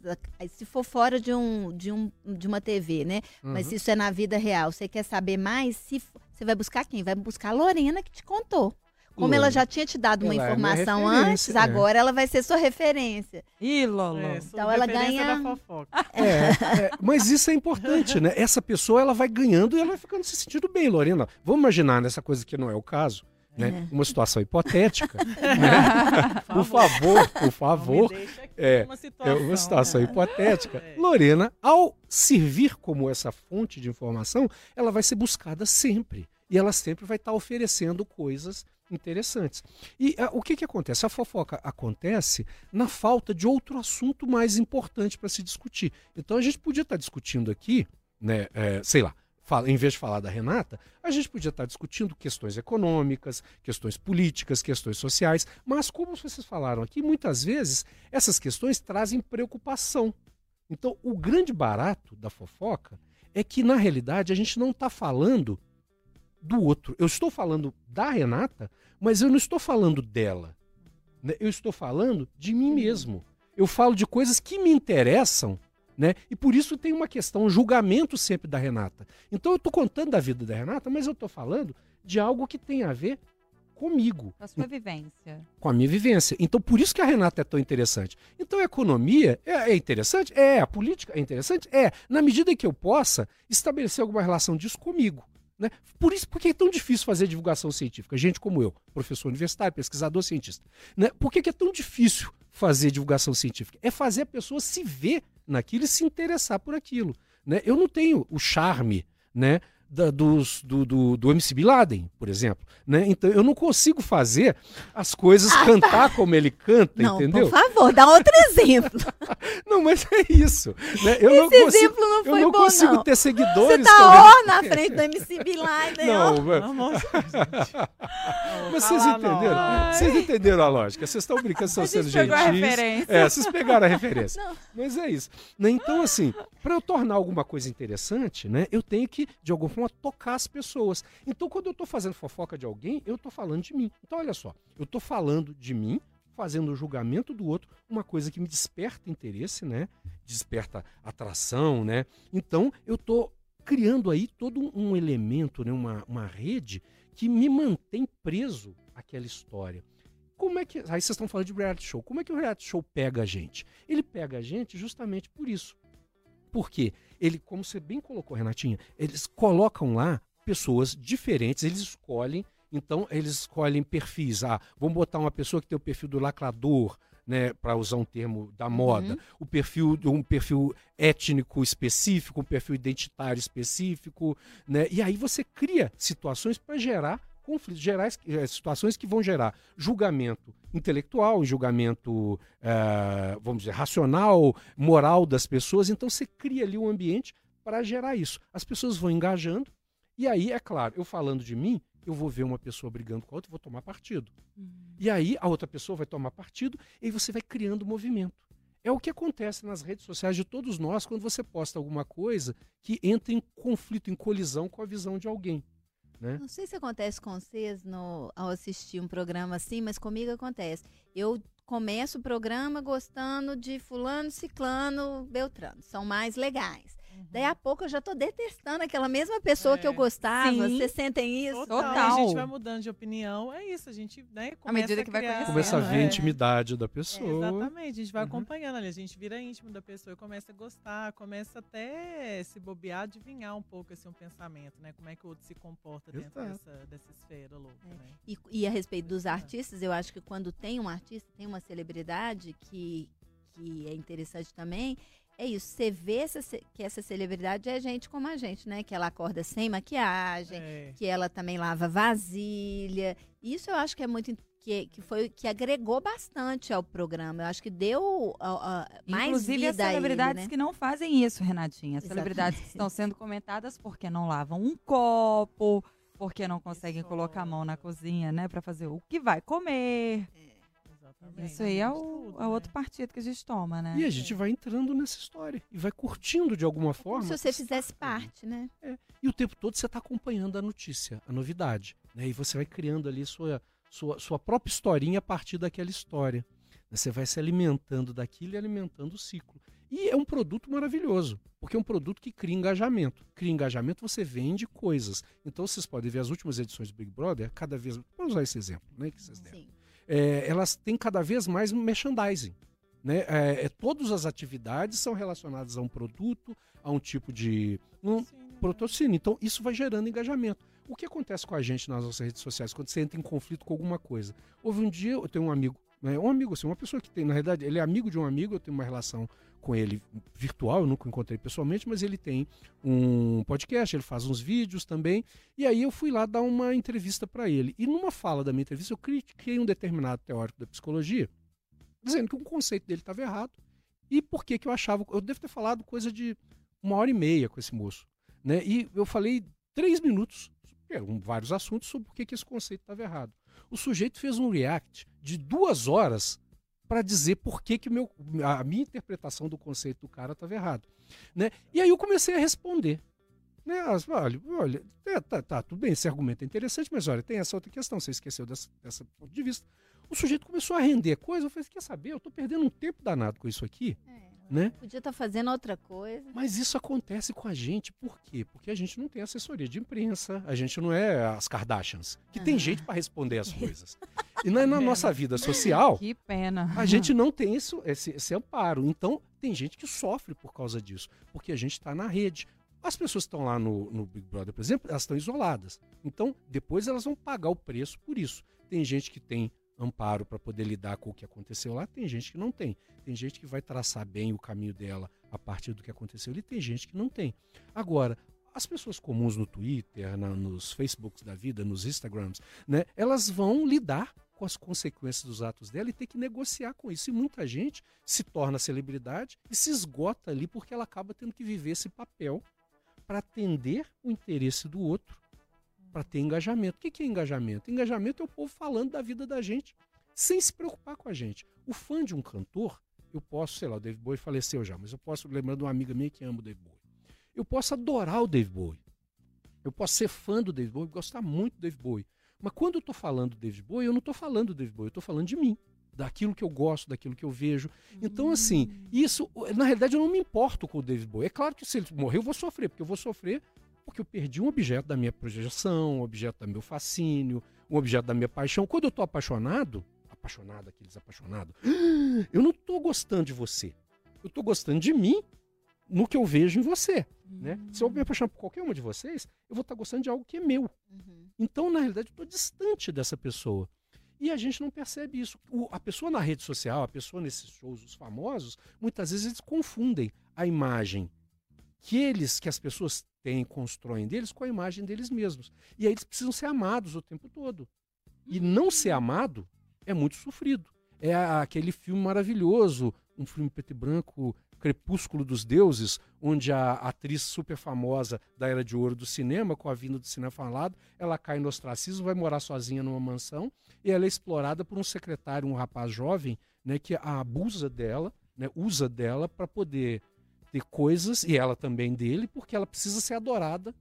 Se for fora de, um, de, um, de uma TV, né? Uhum. Mas se isso é na vida real, você quer saber mais, se, você vai buscar quem? Vai buscar a Lorena que te contou. Como ela já tinha te dado uma Ela é informação minha antes, é. agora ela vai ser sua referência. Ih, Lolo. É, Então ela referência ganha- da fofoca. É, é, mas isso é importante, né? Essa pessoa ela vai ganhando e ela vai ficando se sentindo bem, Lorena. Vamos imaginar nessa coisa que não é o caso, né? Uma situação hipotética, né? Por favor, por favor. É, uma É situação. uma situação hipotética. É. Lorena, ao servir como essa fonte de informação, ela vai ser buscada sempre. E ela sempre vai estar oferecendo coisas interessantes. E ah, o que, que acontece? A fofoca acontece na falta de outro assunto mais importante para se discutir. Então a gente podia estar discutindo aqui, né, é, sei lá, fala- em vez de falar da Renata, a gente podia estar discutindo questões econômicas, questões políticas, questões sociais, mas como vocês falaram aqui, muitas vezes essas questões trazem preocupação. Então, o grande barato da fofoca é que, na realidade, a gente não está falando do outro. Eu estou falando da Renata, mas eu não estou falando dela. né? Eu estou falando de mim mesmo. Eu falo de coisas que me interessam, né? E por isso tem uma questão, um julgamento sempre da Renata. Então eu estou contando da vida da Renata, mas eu estou falando de algo que tem a ver comigo A sua vivência. com a minha vivência. Então, por isso que a Renata é tão interessante. Então, a economia é, é interessante? É. A política é interessante? É. Na medida em que eu possa estabelecer alguma relação disso comigo. Né? Por isso, porque é tão difícil fazer divulgação científica? Gente como eu, professor universitário, pesquisador, cientista. Né? Por que, que é tão difícil fazer divulgação científica? É fazer a pessoa se ver naquilo e se interessar por aquilo. Né? Eu não tenho o charme né, da- dos, do, do, do MC Bin Laden, por exemplo. Né? Então eu não consigo fazer as coisas cantar como ele canta, Não, entendeu? por favor, dá outro exemplo. Não, mas é isso. Né? Eu não Esse consigo, exemplo não eu foi não bom, consigo não. ter Você seguidores. tá como ele- ó na frente do MC Bin Laden, ó. Não, mas- amor gente. Não, mas vocês entenderam? não. Vocês entenderam a lógica? Vocês estão brincando, estão sendo gente pegou a gentis. referência. É, vocês pegaram a referência. Não. Mas é isso. Né? Então, assim, para eu tornar alguma coisa interessante, né, eu tenho que, de alguma forma, tocar as pessoas. Então, quando eu estou fazendo fofoca de alguém, eu estou falando de mim. Então, olha só, eu estou falando de mim, fazendo o julgamento do outro, uma coisa que me desperta interesse, né? Desperta atração, né? Então, eu estou criando aí todo um- um elemento, né? uma, uma rede que me mantém preso àquela história. Como é que. Aí vocês estão falando de reality show. Como é que o reality show pega a gente? Ele pega a gente justamente por isso. Por quê? Ele, como você bem colocou, Renatinha, eles colocam lá pessoas diferentes, eles escolhem, então eles escolhem perfis. Ah, vamos botar uma pessoa que tem o perfil do lacrador, né, para usar um termo da moda, o perfil um perfil étnico específico, um perfil identitário específico, né? E aí você cria situações para gerar conflitos, gerar eh, situações que vão gerar julgamento intelectual, julgamento, eh, vamos dizer, racional, moral das pessoas. Então você cria ali um ambiente para gerar isso. As pessoas vão engajando, e aí, é claro, eu falando de mim, eu vou ver uma pessoa brigando com a outra vou tomar partido. E aí a outra pessoa vai tomar partido e você vai criando movimento. É o que acontece nas redes sociais de todos nós quando você posta alguma coisa que entra em conflito, em colisão com a visão de alguém. Né? Não sei se acontece com vocês no, ao assistir um programa assim, mas comigo acontece. Eu começo o programa gostando de fulano, ciclano, beltrano. São mais legais. Daí a pouco eu já tô detestando aquela mesma pessoa que eu É. gostava. Sim. Vocês sentem isso? Total. Total. A gente vai mudando de opinião. É isso, a gente né, começa medida que vai criar- conhecendo, Começa a ver a É. intimidade da É, pessoa. exatamente, a gente vai Uhum. acompanhando ali, a gente vira íntimo da pessoa e começa a gostar, começa até se bobear, adivinhar um pouco assim, um pensamento, né? Como é que o outro se comporta dentro Exato. dessa, dessa esfera louca, É. né? E, e a respeito dos artistas, eu acho que quando tem um artista, tem uma celebridade que, que é interessante também, é isso. Você vê essa que essa celebridade é gente como a gente, né? Que ela acorda sem maquiagem, É. que ela também lava vasilha. Isso eu acho que é muito. Que, que foi que agregou bastante ao programa. Eu acho que deu ó, ó, mais Inclusive as vida a ele, celebridades né? que não fazem isso, Renatinha. As celebridades que estão sendo comentadas porque não lavam um copo, porque não conseguem Isso. colocar a mão na cozinha, né, Pra fazer o que vai comer. Exatamente. Isso aí é o, é né? outro partido que a gente toma, né? E a gente vai entrando nessa história e vai curtindo de alguma Como forma. se você fizesse ali. parte, né? E o tempo todo você está acompanhando a notícia, a novidade. Né? E você vai criando ali sua, sua, sua própria historinha a partir daquela história. Você vai se alimentando daquilo e alimentando o ciclo. E é um produto maravilhoso, porque é um produto que cria engajamento. Cria engajamento, você vende coisas. Então vocês podem ver as últimas edições do Big Brother, cada vez. Vamos usar esse exemplo, né? Que vocês deram. É, elas têm cada vez mais merchandising. Né? É, é, todas as atividades são relacionadas a um produto, a um tipo de um patrocínio. Então, isso vai gerando engajamento. O que acontece com a gente nas nossas redes sociais quando você entra em conflito com alguma coisa? Houve um dia, eu tenho um amigo, né, um amigo assim, uma pessoa que tem, na verdade, ele é amigo de um amigo, eu tenho uma relação com ele virtual, eu nunca encontrei pessoalmente, mas ele tem um podcast, ele faz uns vídeos também. E aí eu fui lá dar uma entrevista para ele. E numa fala da minha entrevista, eu critiquei um determinado teórico da psicologia, dizendo que um conceito dele estava errado. E por que, eu achava. Eu devo ter falado coisa de uma hora e meia com esse moço. Né? E eu falei três minutos, eram vários assuntos, sobre por que esse conceito estava errado. O sujeito fez um react de duas horas para dizer por que, que meu, a minha interpretação do conceito do cara estava errado. Né? E aí eu comecei a responder. Né? Olha, olha é, tá, tá, tudo bem, esse argumento é interessante, mas olha, tem essa outra questão, você esqueceu dessa, dessa ponto de vista. O sujeito começou a render coisa, eu falei, quer saber, eu estou perdendo um tempo danado com isso aqui. É. Né? Podia estar tá fazendo outra coisa. Mas isso acontece com a gente, por quê? Porque a gente não tem assessoria de imprensa, a gente não é as Kardashians, que uhum. tem gente para responder as coisas. E na, na nossa vida social, que pena. a gente não tem isso, esse, esse amparo. Então, tem gente que sofre por causa disso, porque a gente está na rede. As pessoas que estão lá no, no Big Brother, por exemplo, elas estão isoladas. Então, depois elas vão pagar o preço por isso. Tem gente que tem amparo para poder lidar com o que aconteceu lá, tem gente que não tem. Tem gente que vai traçar bem o caminho dela a partir do que aconteceu e tem gente que não tem. Agora, as pessoas comuns no Twitter, na, nos Facebooks da vida, nos Instagrams, né, elas vão lidar com as consequências dos atos dela e ter que negociar com isso. E muita gente se torna celebridade e se esgota ali porque ela acaba tendo que viver esse papel para atender o interesse do outro para ter engajamento. O que é engajamento? Engajamento é o povo falando da vida da gente, sem se preocupar com a gente. O fã de um cantor, eu posso, sei lá, o David Bowie faleceu já, mas eu posso lembrar de uma amiga minha que ama o David Bowie. Eu posso adorar o David Bowie. Eu posso ser fã do David Bowie, gostar muito do David Bowie. Mas quando eu estou falando do David Bowie, eu não estou falando do David Bowie, eu estou falando de mim, daquilo que eu gosto, daquilo que eu vejo. Então, assim, isso, na realidade, eu não me importo com o David Bowie. É claro que se ele morrer, eu vou sofrer, porque eu vou sofrer porque eu perdi um objeto da minha projeção, um objeto do meu fascínio, um objeto da minha paixão. Quando eu estou apaixonado, apaixonado, aqueles apaixonados, eu não estou gostando de você. Eu estou gostando de mim no que eu vejo em você. Uhum. Né? Se eu me apaixonar por qualquer uma de vocês, eu vou estar tá gostando de algo que é meu. Uhum. Então, na realidade, eu estou distante dessa pessoa. E a gente não percebe isso. O, a pessoa na rede social, a pessoa nesses shows, os famosos, muitas vezes eles confundem a imagem que eles, que as pessoas têm, constroem deles com a imagem deles mesmos. E aí eles precisam ser amados o tempo todo. E não ser amado é muito sofrido. É aquele filme maravilhoso, um filme preto e branco, Crepúsculo dos Deuses, onde a atriz super famosa da Era de Ouro do cinema, com a vinda do cinema falado, ela cai no ostracismo, vai morar sozinha numa mansão e ela é explorada por um secretário, um rapaz jovem, né, que abusa dela, né, usa dela para poder ter coisas, e ela também dele, porque ela precisa ser adorada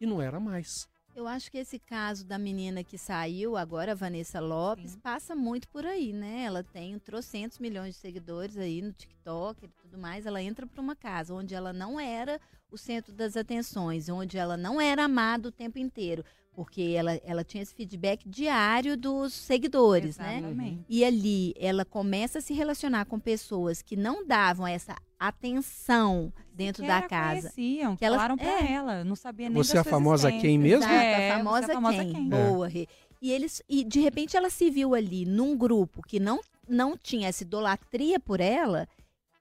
e não era mais. Eu acho que esse caso da menina que saiu, agora, Vanessa Lopes, Sim. passa muito por aí, né? Ela tem trocentos milhões de seguidores aí no TikTok e tudo mais. Ela entra para uma casa onde ela não era o centro das atenções, onde ela não era amada o tempo inteiro porque ela, ela tinha esse feedback diário dos seguidores, né? Exatamente. né? E ali ela começa a se relacionar com pessoas que não davam essa atenção dentro da casa. Conheciam, que elas falaram pra é, ela, não sabia nem Você é a famosa quem mesmo? Exato, é, a famosa, é a famosa quem. quem. Boa. É. E eles e de repente ela se viu ali num grupo que não não tinha essa idolatria por ela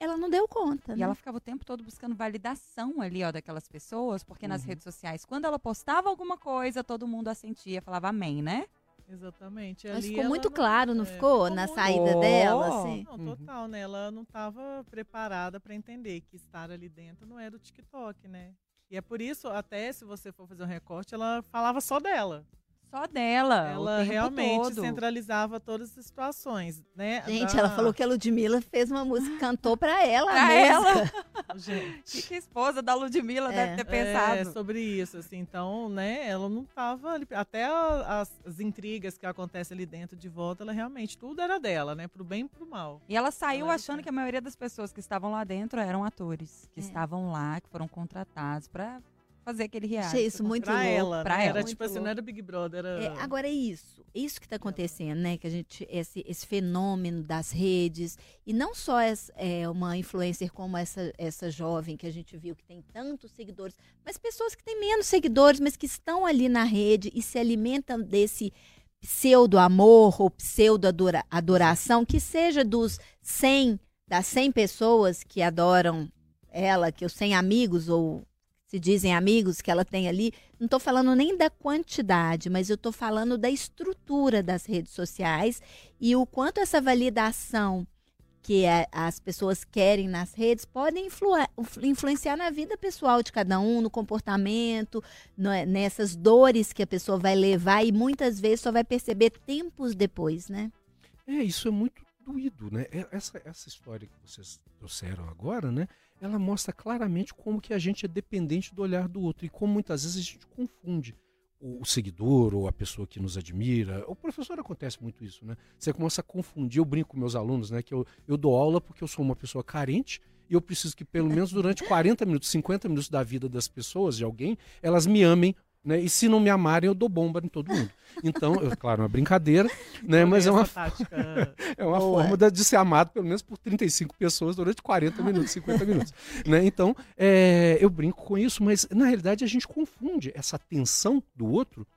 ela não deu conta. E né? ela ficava o tempo todo buscando validação ali, ó, daquelas pessoas, porque uhum. nas redes sociais, quando ela postava alguma coisa, todo mundo assentia, falava amém, né? Exatamente. Mas ficou muito não, claro, não é, ficou? na muito... saída dela, assim? Não, total, uhum. né? Ela não estava preparada para entender que estar ali dentro não era o TikTok, né? E é por isso, até se você for fazer um recorte, ela falava só dela. Só dela. Ela realmente todo. centralizava todas as situações, né? Gente, da... ela falou que a Ludmilla fez uma música, cantou pra ela. Pra ela. Gente. Que, esposa da Ludmilla é. deve ter pensado. É, sobre isso, assim. Então, né, ela não tava ali. Até as, as, intrigas que acontecem ali dentro de volta, ela realmente, tudo era dela, né? Pro bem e pro mal. E ela saiu ela achando que a maioria das pessoas que estavam lá dentro eram atores, que é. estavam lá, que foram contratados pra fazer aquele reality. Achei isso muito pra louco. ela, pra né? ela. Era tipo assim, não era Big Brother, era... É, agora é isso, é isso que está acontecendo, né? Que a gente, esse, esse fenômeno das redes, e não só essa, é, uma influencer como essa, essa jovem que a gente viu que tem tantos seguidores, mas pessoas que têm menos seguidores, mas que estão ali na rede e se alimentam desse pseudo-amor ou pseudo-adoração, que seja dos 100, das 100 pessoas que adoram ela, que os 100 amigos ou se dizem amigos que ela tem ali, não estou falando nem da quantidade, mas eu estou falando da estrutura das redes sociais e o quanto essa validação que é, as pessoas querem nas redes podem influ influenciar na vida pessoal de cada um, no comportamento, no, nessas dores que a pessoa vai levar e muitas vezes só vai perceber tempos depois, né? É, isso é muito doído, né? É, essa, essa história que vocês trouxeram agora, né? Ela mostra claramente como que a gente é dependente do olhar do outro e como muitas vezes a gente confunde o, seguidor ou a pessoa que nos admira. O professor acontece muito isso, né? Você começa a confundir. Eu brinco com meus alunos, né? Que eu, eu dou aula porque eu sou uma pessoa carente e eu preciso que pelo menos durante 40 minutos, 50 minutos da vida das pessoas, de alguém, elas me amem né? E se não me amarem, eu dou bomba em todo mundo. Então, eu, claro, é uma brincadeira, né? mas é uma, é uma forma de, de, ser amado pelo menos por 35 pessoas durante 40 minutos, 50 minutos. Né? Então, é, eu brinco com isso, mas na realidade a gente confunde essa tensão do outro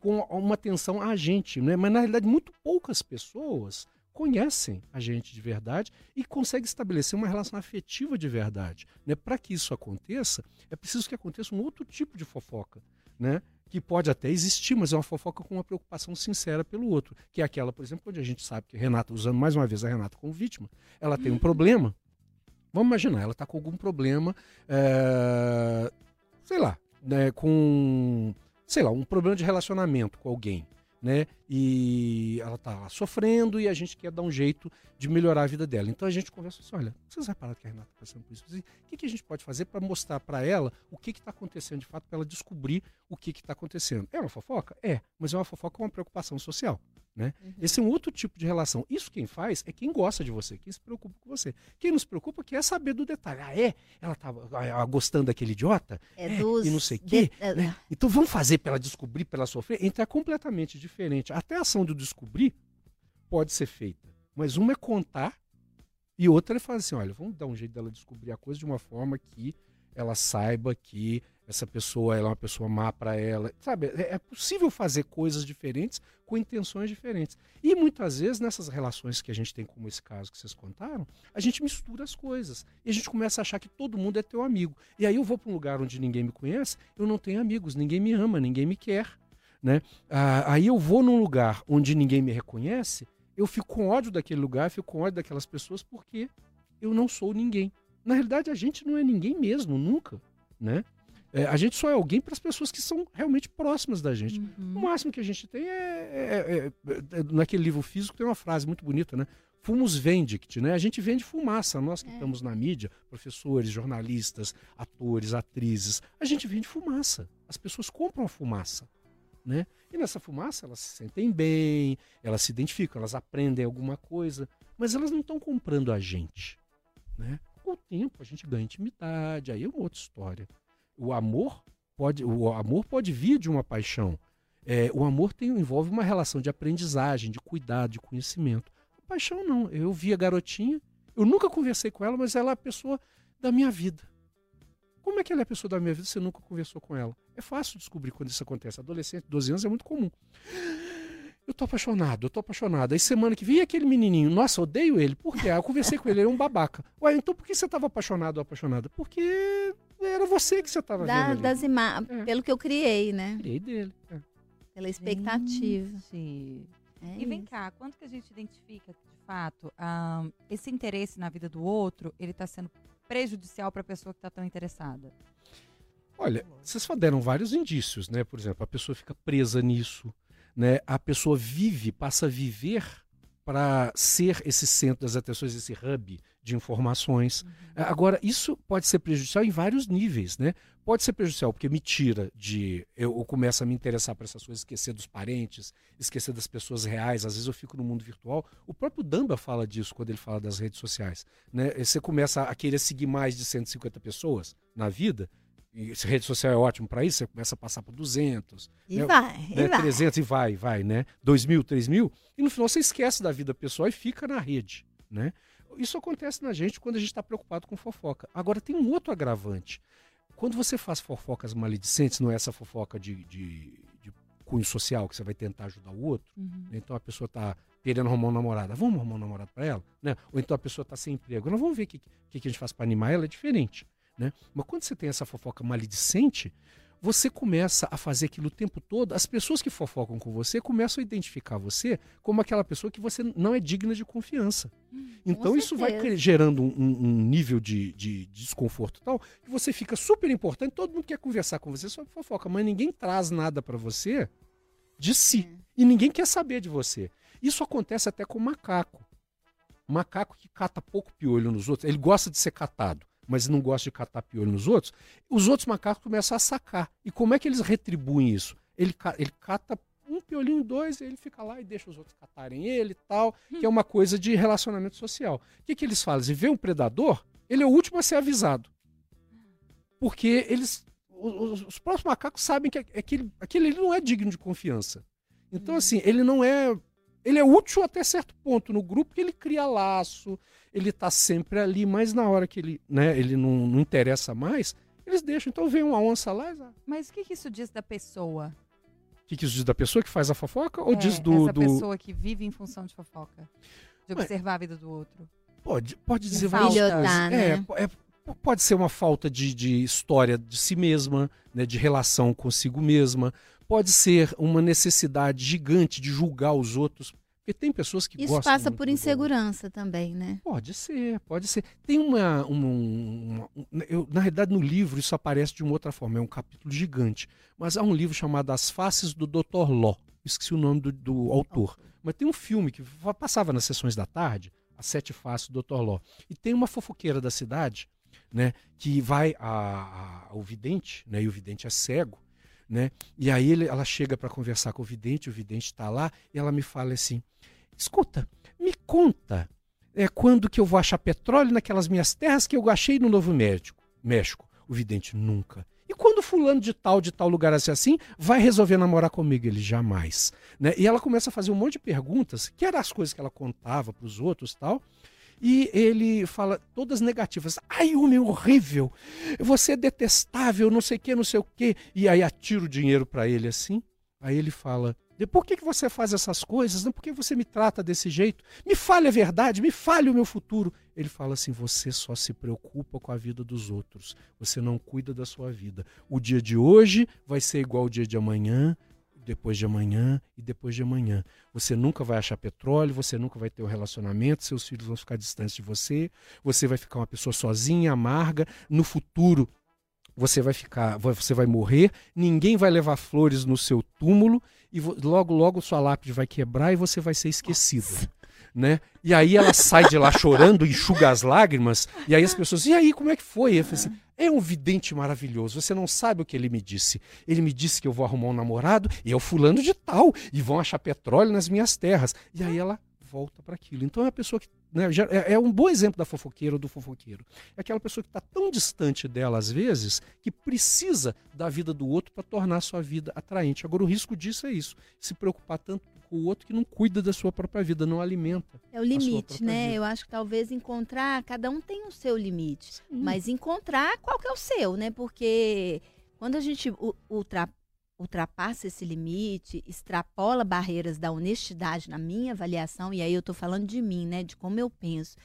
com uma tensão a gente. Né? Mas na realidade, muito poucas pessoas conhecem a gente de verdade e conseguem estabelecer uma relação afetiva de verdade. Né? Para que isso aconteça, é preciso que aconteça um outro tipo de fofoca. Né? que pode até existir, mas é uma fofoca com uma preocupação sincera pelo outro, que é aquela, por exemplo, onde a gente sabe que a Renata, usando mais uma vez a Renata como vítima, ela tem um problema. Vamos imaginar, ela está com algum problema, é, sei lá, né, com, sei lá, um problema de relacionamento com alguém né? E ela tá sofrendo e a gente quer dar um jeito de melhorar a vida dela. Então a gente conversa assim: olha, vocês repararam que a Renata está passando por isso? O que, que a gente pode fazer para mostrar para ela o que está acontecendo de fato, para ela descobrir o que está acontecendo? É uma fofoca? É, mas é uma fofoca com uma preocupação social. Né? Uhum. Esse é um outro tipo de relação. Isso quem faz é quem gosta de você, quem se preocupa com você. Quem não se preocupa quer saber do detalhe. Ah, é? Ela estava ah, ah, gostando daquele idiota? É, é dos... E não sei o quê. De... Né? Então vamos fazer para ela descobrir, para ela sofrer? Então é completamente diferente. Até a ação do descobrir pode ser feita. Mas uma é contar e outra é fazer assim: olha, vamos dar um jeito dela descobrir a coisa de uma forma que ela saiba que essa pessoa é uma pessoa má para ela. Sabe, é, é possível fazer coisas diferentes com intenções diferentes. E muitas vezes, nessas relações que a gente tem, como esse caso que vocês contaram, a gente mistura as coisas. E a gente começa a achar que todo mundo é teu amigo. E aí eu vou para um lugar onde ninguém me conhece, eu não tenho amigos, ninguém me ama, ninguém me quer. Né? Ah, aí eu vou num lugar onde ninguém me reconhece, eu fico com ódio daquele lugar, fico com ódio daquelas pessoas porque eu não sou ninguém. Na realidade, a gente não é ninguém mesmo, nunca. Né? É, a gente só é alguém para as pessoas que são realmente próximas da gente. Uhum. O máximo que a gente tem é, é, é, é, Naquele livro físico tem uma frase muito bonita, né? Fumos vendict, né? A gente vende fumaça. Nós que é. estamos na mídia, professores, jornalistas, atores, atrizes, a gente vende fumaça. As pessoas compram a fumaça. Né? E nessa fumaça elas se sentem bem, elas se identificam, elas aprendem alguma coisa, mas elas não estão comprando a gente. Né? Com o tempo a gente ganha intimidade, aí é uma outra história o amor pode, o amor pode vir de uma paixão. É, o amor tem, envolve uma relação de aprendizagem, de cuidado, de conhecimento. A paixão não. Eu vi a garotinha, eu nunca conversei com ela, mas ela é a pessoa da minha vida. Como é que ela é a pessoa da minha vida se você nunca conversou com ela? É fácil descobrir quando isso acontece. Adolescente, 12 anos é muito comum. Eu tô apaixonado, eu tô apaixonado. Aí semana que vem aquele menininho, nossa, odeio ele. Por quê? Ah, eu conversei com ele, ele é um babaca. Ué, então por que você tava apaixonado ou apaixonada? Porque era você que você estava da, vendo. Das imagens, é. pelo que eu criei, né? Criei dele. É. Pela expectativa. Sim. É e vem isso. cá, quando que a gente identifica que, de fato, um, esse interesse na vida do outro, ele está sendo prejudicial para a pessoa que está tão interessada? Olha, vocês só deram vários indícios, né? Por exemplo, a pessoa fica presa nisso, né? A pessoa vive, passa a viver para ser esse centro das atenções, esse hub de informações. Uhum. Agora, isso pode ser prejudicial em vários níveis, né? Pode ser prejudicial porque me tira de. Eu, eu começo a me interessar por essas coisas, esquecer dos parentes, esquecer das pessoas reais. Às vezes eu fico no mundo virtual. O próprio Damba fala disso quando ele fala das redes sociais. Né? Você começa a querer seguir mais de 150 pessoas na vida. E rede social é ótimo para isso, você começa a passar por 200. E né? vai, né? e vai. 300 e vai, vai, né? 2 mil, 3 mil. E no final você esquece da vida pessoal e fica na rede, né? Isso acontece na gente quando a gente está preocupado com fofoca. Agora tem um outro agravante. Quando você faz fofocas maledicentes, não é essa fofoca de, de, de cunho social que você vai tentar ajudar o outro. Uhum. Né? Então a pessoa está querendo arrumar uma namorada, vamos arrumar um namorado para ela, né? Ou então a pessoa está sem emprego, não vamos ver o que, que, que a gente faz para animar ela, é diferente, né? Mas quando você tem essa fofoca maledicente, você começa a fazer aquilo o tempo todo, as pessoas que fofocam com você começam a identificar você como aquela pessoa que você não é digna de confiança. Hum, então isso vai gerando um, um nível de, de, desconforto tal, que você fica super importante, todo mundo quer conversar com você sobre fofoca, mas ninguém traz nada para você de si. É. E ninguém quer saber de você. Isso acontece até com o macaco. O macaco que cata pouco piolho nos outros, ele gosta de ser catado mas não gosta de catar piolho nos outros, os outros macacos começam a sacar. E como é que eles retribuem isso? Ele, ele cata um piolinho, dois, e ele fica lá e deixa os outros catarem ele e tal, hum. que é uma coisa de relacionamento social. O que, que eles fazem? Vê um predador, ele é o último a ser avisado. Porque eles. Os, os próprios macacos sabem que aquele, aquele ele não é digno de confiança. Então, hum. assim, ele não é. Ele é útil até certo ponto no grupo, porque ele cria laço, ele está sempre ali, mas na hora que ele, né, ele não, não interessa mais, eles deixam. Então vem uma onça lá. E... Mas o que, que isso diz da pessoa? O que, que isso diz da pessoa que faz a fofoca? Ou é, diz do. Essa do... pessoa que vive em função de fofoca. De observar Mas, a vida do outro. Pode, pode dizer várias coisas. Né? É, é, pode ser uma falta de, de história de si mesma, né, de relação consigo mesma. Pode ser uma necessidade gigante de julgar os outros porque tem pessoas que Isso gostam. Isso passa por insegurança também, né? Pode ser, pode ser. Tem uma. uma, uma eu, na realidade, no livro isso aparece de uma outra forma, é um capítulo gigante. Mas há um livro chamado As Faces do Dr. Ló. Esqueci o nome do, do autor. Mas tem um filme que passava nas sessões da tarde, As Sete Faces do Dr. Ló. E tem uma fofoqueira da cidade, né, que vai a, a, ao vidente, né, e o vidente é cego, né? E aí ele, ela chega para conversar com o vidente, o vidente está lá, e ela me fala assim: Escuta, me conta é, quando que eu vou achar petróleo naquelas minhas terras que eu achei no Novo México. México. O vidente nunca. E quando fulano de tal, de tal lugar assim, assim, vai resolver namorar comigo? Ele jamais. Né? E ela começa a fazer um monte de perguntas, que eram as coisas que ela contava para os outros tal. E ele fala todas negativas. Ai, homem horrível! Você é detestável, não sei o que, não sei o que. E aí atira o dinheiro para ele assim. Aí ele fala: por que, que você faz essas coisas? Por que você me trata desse jeito? Me fale a verdade, me fale o meu futuro. Ele fala assim: você só se preocupa com a vida dos outros, você não cuida da sua vida. O dia de hoje vai ser igual ao dia de amanhã, depois de amanhã e depois de amanhã. Você nunca vai achar petróleo, você nunca vai ter um relacionamento, seus filhos vão ficar distantes de você, você vai ficar uma pessoa sozinha, amarga. No futuro, você vai ficar, você vai morrer, ninguém vai levar flores no seu túmulo e logo logo sua lápide vai quebrar e você vai ser esquecida. Né? E aí ela sai de lá chorando, enxuga as lágrimas, e aí as pessoas, e aí, como é que foi? Eu falei assim, é um vidente maravilhoso, você não sabe o que ele me disse. Ele me disse que eu vou arrumar um namorado, e é o fulano de tal, e vão achar petróleo nas minhas terras. E aí ela volta para aquilo. Então é a pessoa que né, é, é, um bom exemplo da fofoqueira ou do fofoqueiro. É aquela pessoa que está tão distante dela às vezes que precisa da vida do outro para tornar a sua vida atraente. Agora o risco disso é isso, se preocupar tanto com o outro que não cuida da sua própria vida, não alimenta. É o limite, né? Vida. Eu acho que talvez encontrar, cada um tem o seu limite, Sim. mas encontrar qual que é o seu, né? Porque quando a gente ultrapassa ultrapassa esse limite, extrapola barreiras da honestidade na minha avaliação, e aí eu estou falando de mim, né, de como eu penso,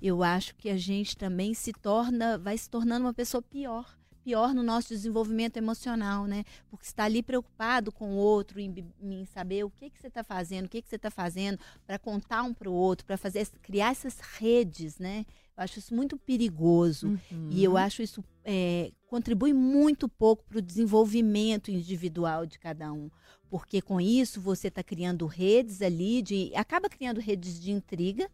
eu acho que a gente também se torna, vai se tornando uma pessoa pior, pior no nosso desenvolvimento emocional, né? Porque está ali preocupado com o outro, em, em saber o que, que você está fazendo, o que, que você está fazendo, para contar um para o outro, para fazer criar essas redes, né? Eu acho isso muito perigoso. Uhum. E eu acho isso é, contribui muito pouco para o desenvolvimento individual de cada um. Porque com isso você está criando redes ali de. acaba criando redes de intriga,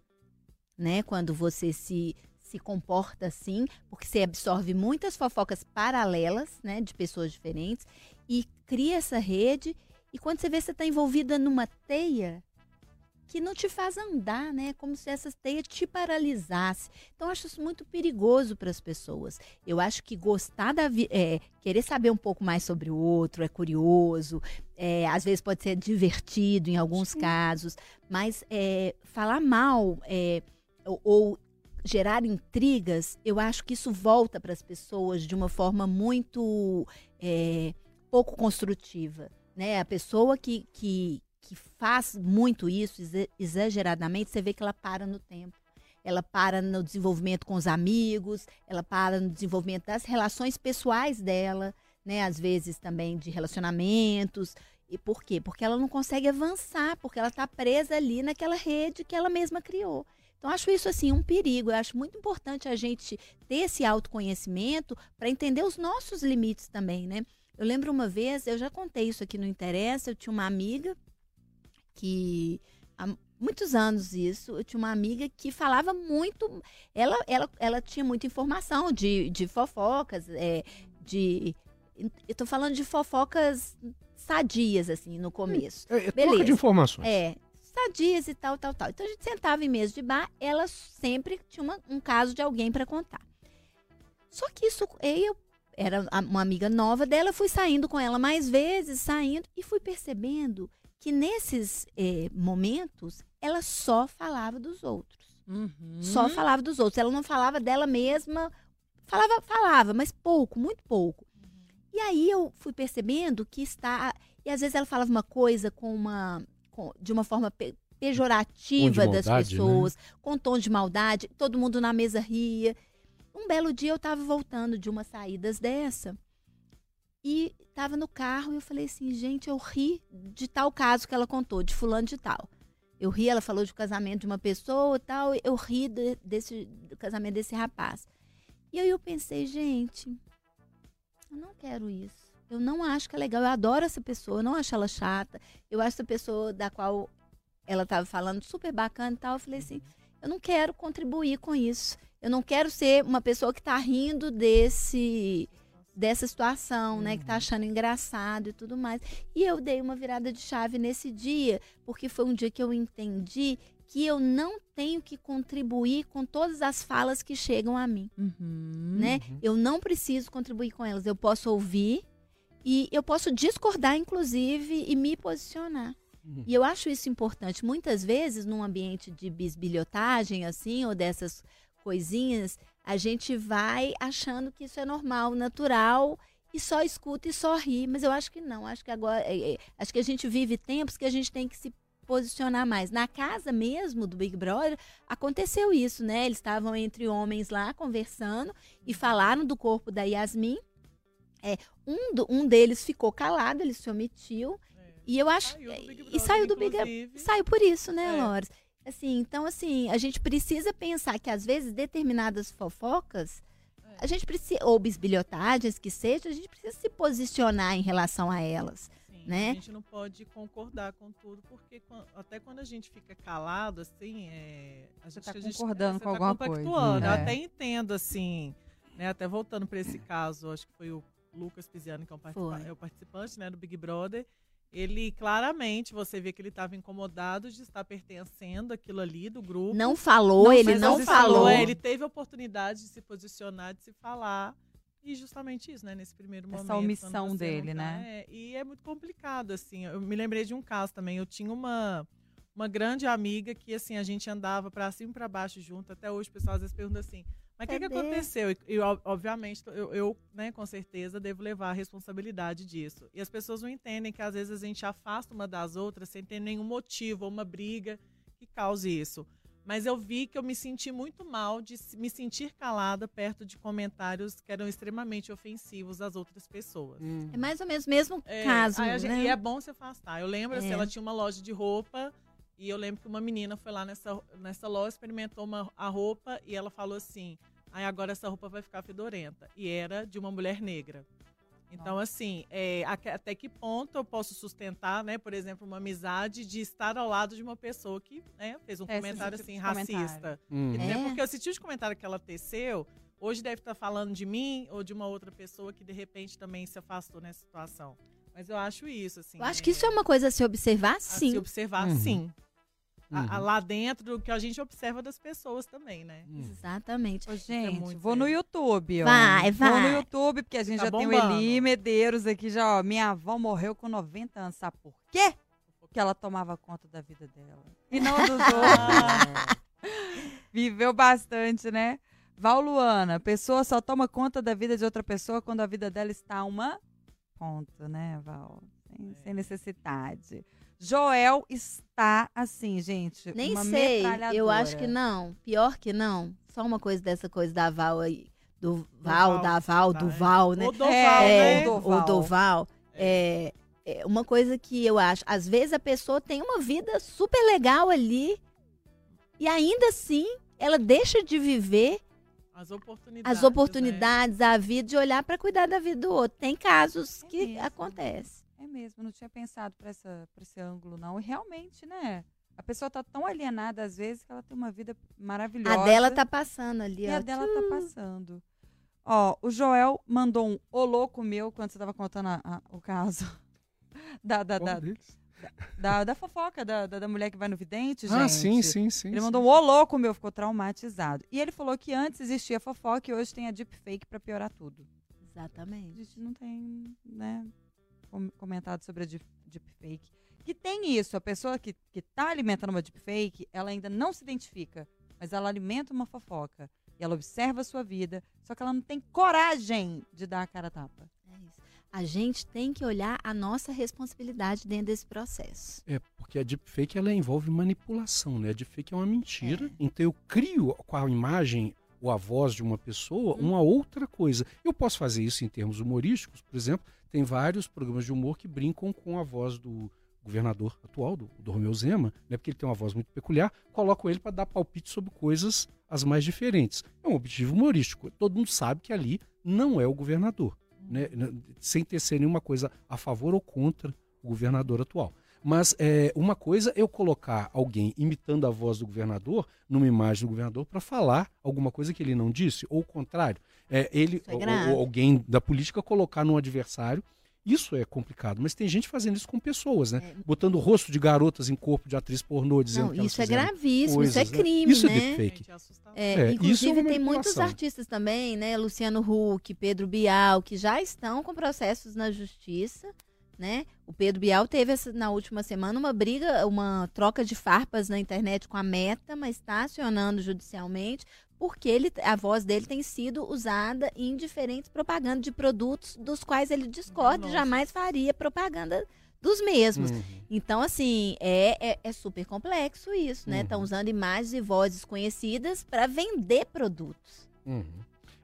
né? Quando você se, se comporta assim, porque você absorve muitas fofocas paralelas, né? De pessoas diferentes, e cria essa rede. E quando você vê você está envolvida numa teia que não te faz andar, né? Como se essa teia te paralisasse. Então, acho isso muito perigoso para as pessoas. Eu acho que gostar da vida, é, querer saber um pouco mais sobre o outro, é curioso, é, às vezes pode ser divertido em alguns Sim. casos, mas é, falar mal é, ou, ou gerar intrigas, eu acho que isso volta para as pessoas de uma forma muito é, pouco construtiva. Né? A pessoa que, que, que faz muito isso exageradamente, você vê que ela para no tempo. Ela para no desenvolvimento com os amigos, ela para no desenvolvimento das relações pessoais dela, né? Às vezes também de relacionamentos. E por quê? Porque ela não consegue avançar, porque ela está presa ali naquela rede que ela mesma criou. Então, acho isso assim um perigo. Eu acho muito importante a gente ter esse autoconhecimento para entender os nossos limites também, né? Eu lembro uma vez, eu já contei isso aqui no Interessa, eu tinha uma amiga que há muitos anos isso, eu tinha uma amiga que falava muito, ela, ela, ela tinha muita informação de, de fofocas, é, de. Eu estou falando de fofocas sadias, assim, no começo. É, é Beleza. de informações. É, sadias e tal, tal, tal. Então a gente sentava em mesa de bar, ela sempre tinha uma, um caso de alguém para contar. Só que isso, eu era uma amiga nova dela, fui saindo com ela mais vezes, saindo, e fui percebendo que nesses eh, momentos ela só falava dos outros. Uhum. Só falava dos outros. Ela não falava dela mesma. Falava, falava, mas pouco, muito pouco. Uhum. E aí eu fui percebendo que está. E às vezes ela falava uma coisa com uma. Com, de uma forma pe, pejorativa maldade, das né? pessoas, né? com tom de maldade, todo mundo na mesa ria. Um belo dia eu estava voltando de uma saídas dessa e estava no carro e eu falei assim, gente, eu ri de tal caso que ela contou, de fulano de tal. Eu ri, ela falou de casamento de uma pessoa e tal, eu ri de, desse do casamento desse rapaz. E aí eu pensei, gente, eu não quero isso. Eu não acho que é legal. Eu adoro essa pessoa, eu não acho ela chata. Eu acho essa pessoa da qual ela estava falando super bacana e tal. Eu falei assim, eu não quero contribuir com isso. Eu não quero ser uma pessoa que está rindo desse dessa situação, né, que tá uhum. achando engraçado e tudo mais. E eu dei uma virada de chave nesse dia, porque foi um dia que eu entendi que eu não tenho que contribuir com todas as falas que chegam a mim, uhum. né? Uhum. Eu não preciso contribuir com elas, eu posso ouvir e eu posso discordar, inclusive, e me posicionar. Uhum. E eu acho isso importante. Muitas vezes, num ambiente de bisbilhotagem, assim, ou dessas coisinhas, a gente vai achando que isso é normal, natural e só escuta e só ri, mas eu acho que não. Acho que agora, é, é, acho que a gente vive tempos que a gente tem que se posicionar mais. Na casa mesmo do Big Brother aconteceu isso, né? Eles estavam entre homens lá conversando e falaram do corpo da Yasmin. É, um, do, um deles ficou calado, ele se omitiu. É, e eu acho. Saiu Brother, e saiu do Big Brother. Saiu por isso, né, é. Lores? Assim, então, assim, a gente precisa pensar que às vezes determinadas fofocas, é. a gente precisa, ou bisbilhotagens que seja, a gente precisa se posicionar em relação a elas. Né? A gente não pode concordar com tudo, porque até quando a gente fica calado, assim, é, a gente está concordando é, com tá alguma coisa. Eu é. até entendo, assim, né? Até voltando para esse caso, acho que foi o Lucas Pisiano, que é, um participa é o participante né, do Big Brother ele claramente, você vê que ele estava incomodado de estar pertencendo aquilo ali do grupo. Não falou, não, ele não falou. falou. É, ele teve a oportunidade de se posicionar, de se falar. E justamente isso, né? Nesse primeiro momento. Essa omissão dele, tá, né? É, e é muito complicado, assim. Eu me lembrei de um caso também. Eu tinha uma, uma grande amiga que, assim, a gente andava para cima e para baixo junto. Até hoje o pessoal às vezes pergunta assim, mas o que, que, aconteceu? E, e obviamente, eu, eu, né, com certeza, devo levar a responsabilidade disso. E as pessoas não entendem que às vezes a gente afasta uma das outras sem ter nenhum motivo ou uma briga que cause isso. Mas eu vi que eu me senti muito mal de me sentir calada perto de comentários que eram extremamente ofensivos às outras pessoas. Hum. É mais ou menos o mesmo é, caso, gente, né? E é bom se afastar. Eu lembro, assim, é. assim, ela tinha uma loja de roupa e eu lembro que uma menina foi lá nessa, nessa loja, experimentou uma, a roupa e ela falou assim: Aí agora essa roupa vai ficar fedorenta. E era de uma mulher negra. Então, assim, é, até que ponto eu posso sustentar, né, por exemplo, uma amizade de estar ao lado de uma pessoa que né, fez um é, comentário assim, racista. Hum. É. Porque esse tipo de comentário que ela teceu, hoje deve estar falando de mim ou de uma outra pessoa que de repente também se afastou nessa situação. Mas eu acho isso, assim. Eu acho que isso é uma coisa a se observar, sim. A se observar, uhum. sim. Uhum. A, a, lá dentro do que a gente observa das pessoas também, né? Uhum. Exatamente. Ô, é gente, é vou no YouTube. Ó. Vai, vai. Vou no YouTube, porque a gente tá já bombando. tem o Eli Medeiros aqui já, ó. Minha avó morreu com 90 anos, sabe por quê? Porque ela tomava conta da vida dela. E não dos outros. Viveu bastante, né? Val Luana, pessoa só toma conta da vida de outra pessoa quando a vida dela está uma ponto, né, Val? Sem, é. sem necessidade. Joel está assim, gente. Nem sei. Eu acho que não. Pior que não. Só uma coisa dessa coisa da Val aí. Do Val, da Val, do Val, né? O Doval, é, né? O Doval. É. é. é uma coisa que eu acho. Às vezes a pessoa tem uma vida super legal ali. E ainda assim, ela deixa de viver as oportunidades, as oportunidades né? a vida de olhar para cuidar da vida do outro. Tem casos é que mesmo. acontece. Mesmo, não tinha pensado para esse ângulo, não. E realmente, né? A pessoa tá tão alienada às vezes que ela tem uma vida maravilhosa. A dela tá passando ali, e ó. a dela tá passando. Ó, o Joel mandou um ô louco meu quando você tava contando a, a, o caso. Da, da, da, da, da, fofoca da, da, da, mulher que vai no vidente, ah, gente. Ah, sim, sim, sim. Ele mandou sim. um ô louco meu, ficou traumatizado. E ele falou que antes existia fofoca e hoje tem a deepfake para piorar tudo. Exatamente. A gente não tem, né? Comentado sobre a deepfake. Que tem isso, a pessoa que está alimentando uma deepfake, ela ainda não se identifica, mas ela alimenta uma fofoca. E ela observa a sua vida, só que ela não tem coragem de dar a cara a tapa. É isso. A gente tem que olhar a nossa responsabilidade dentro desse processo. É, porque a deepfake ela envolve manipulação, né? A deepfake é uma mentira, é. então eu crio com a imagem ou a voz de uma pessoa hum. uma outra coisa. Eu posso fazer isso em termos humorísticos, por exemplo, tem vários programas de humor que brincam com a voz do governador atual, do, do Romeu Zema, né, porque ele tem uma voz muito peculiar, colocam ele para dar palpite sobre coisas as mais diferentes. É um objetivo humorístico. Todo mundo sabe que ali não é o governador, né, sem ter ser nenhuma coisa a favor ou contra o governador atual. Mas é, uma coisa é eu colocar alguém imitando a voz do governador numa imagem do governador para falar alguma coisa que ele não disse, ou o contrário é, ele é ou, ou alguém da política colocar no adversário. Isso é complicado, mas tem gente fazendo isso com pessoas, né? É. Botando o rosto de garotas em corpo de atriz pornô, dizendo Não, que isso é gravíssimo, coisas, isso é crime, né? Isso né? é deepfake. É, é, inclusive, é tem muitos artistas também, né? Luciano Huck, Pedro Bial, que já estão com processos na justiça, né? O Pedro Bial teve essa, na última semana uma briga, uma troca de farpas na internet com a Meta, mas está acionando judicialmente porque ele, a voz dele tem sido usada em diferentes propagandas de produtos dos quais ele discorda e jamais faria propaganda dos mesmos. Uhum. Então, assim, é, é, é, super complexo isso, né? Estão uhum. usando imagens e vozes conhecidas para vender produtos. Uhum.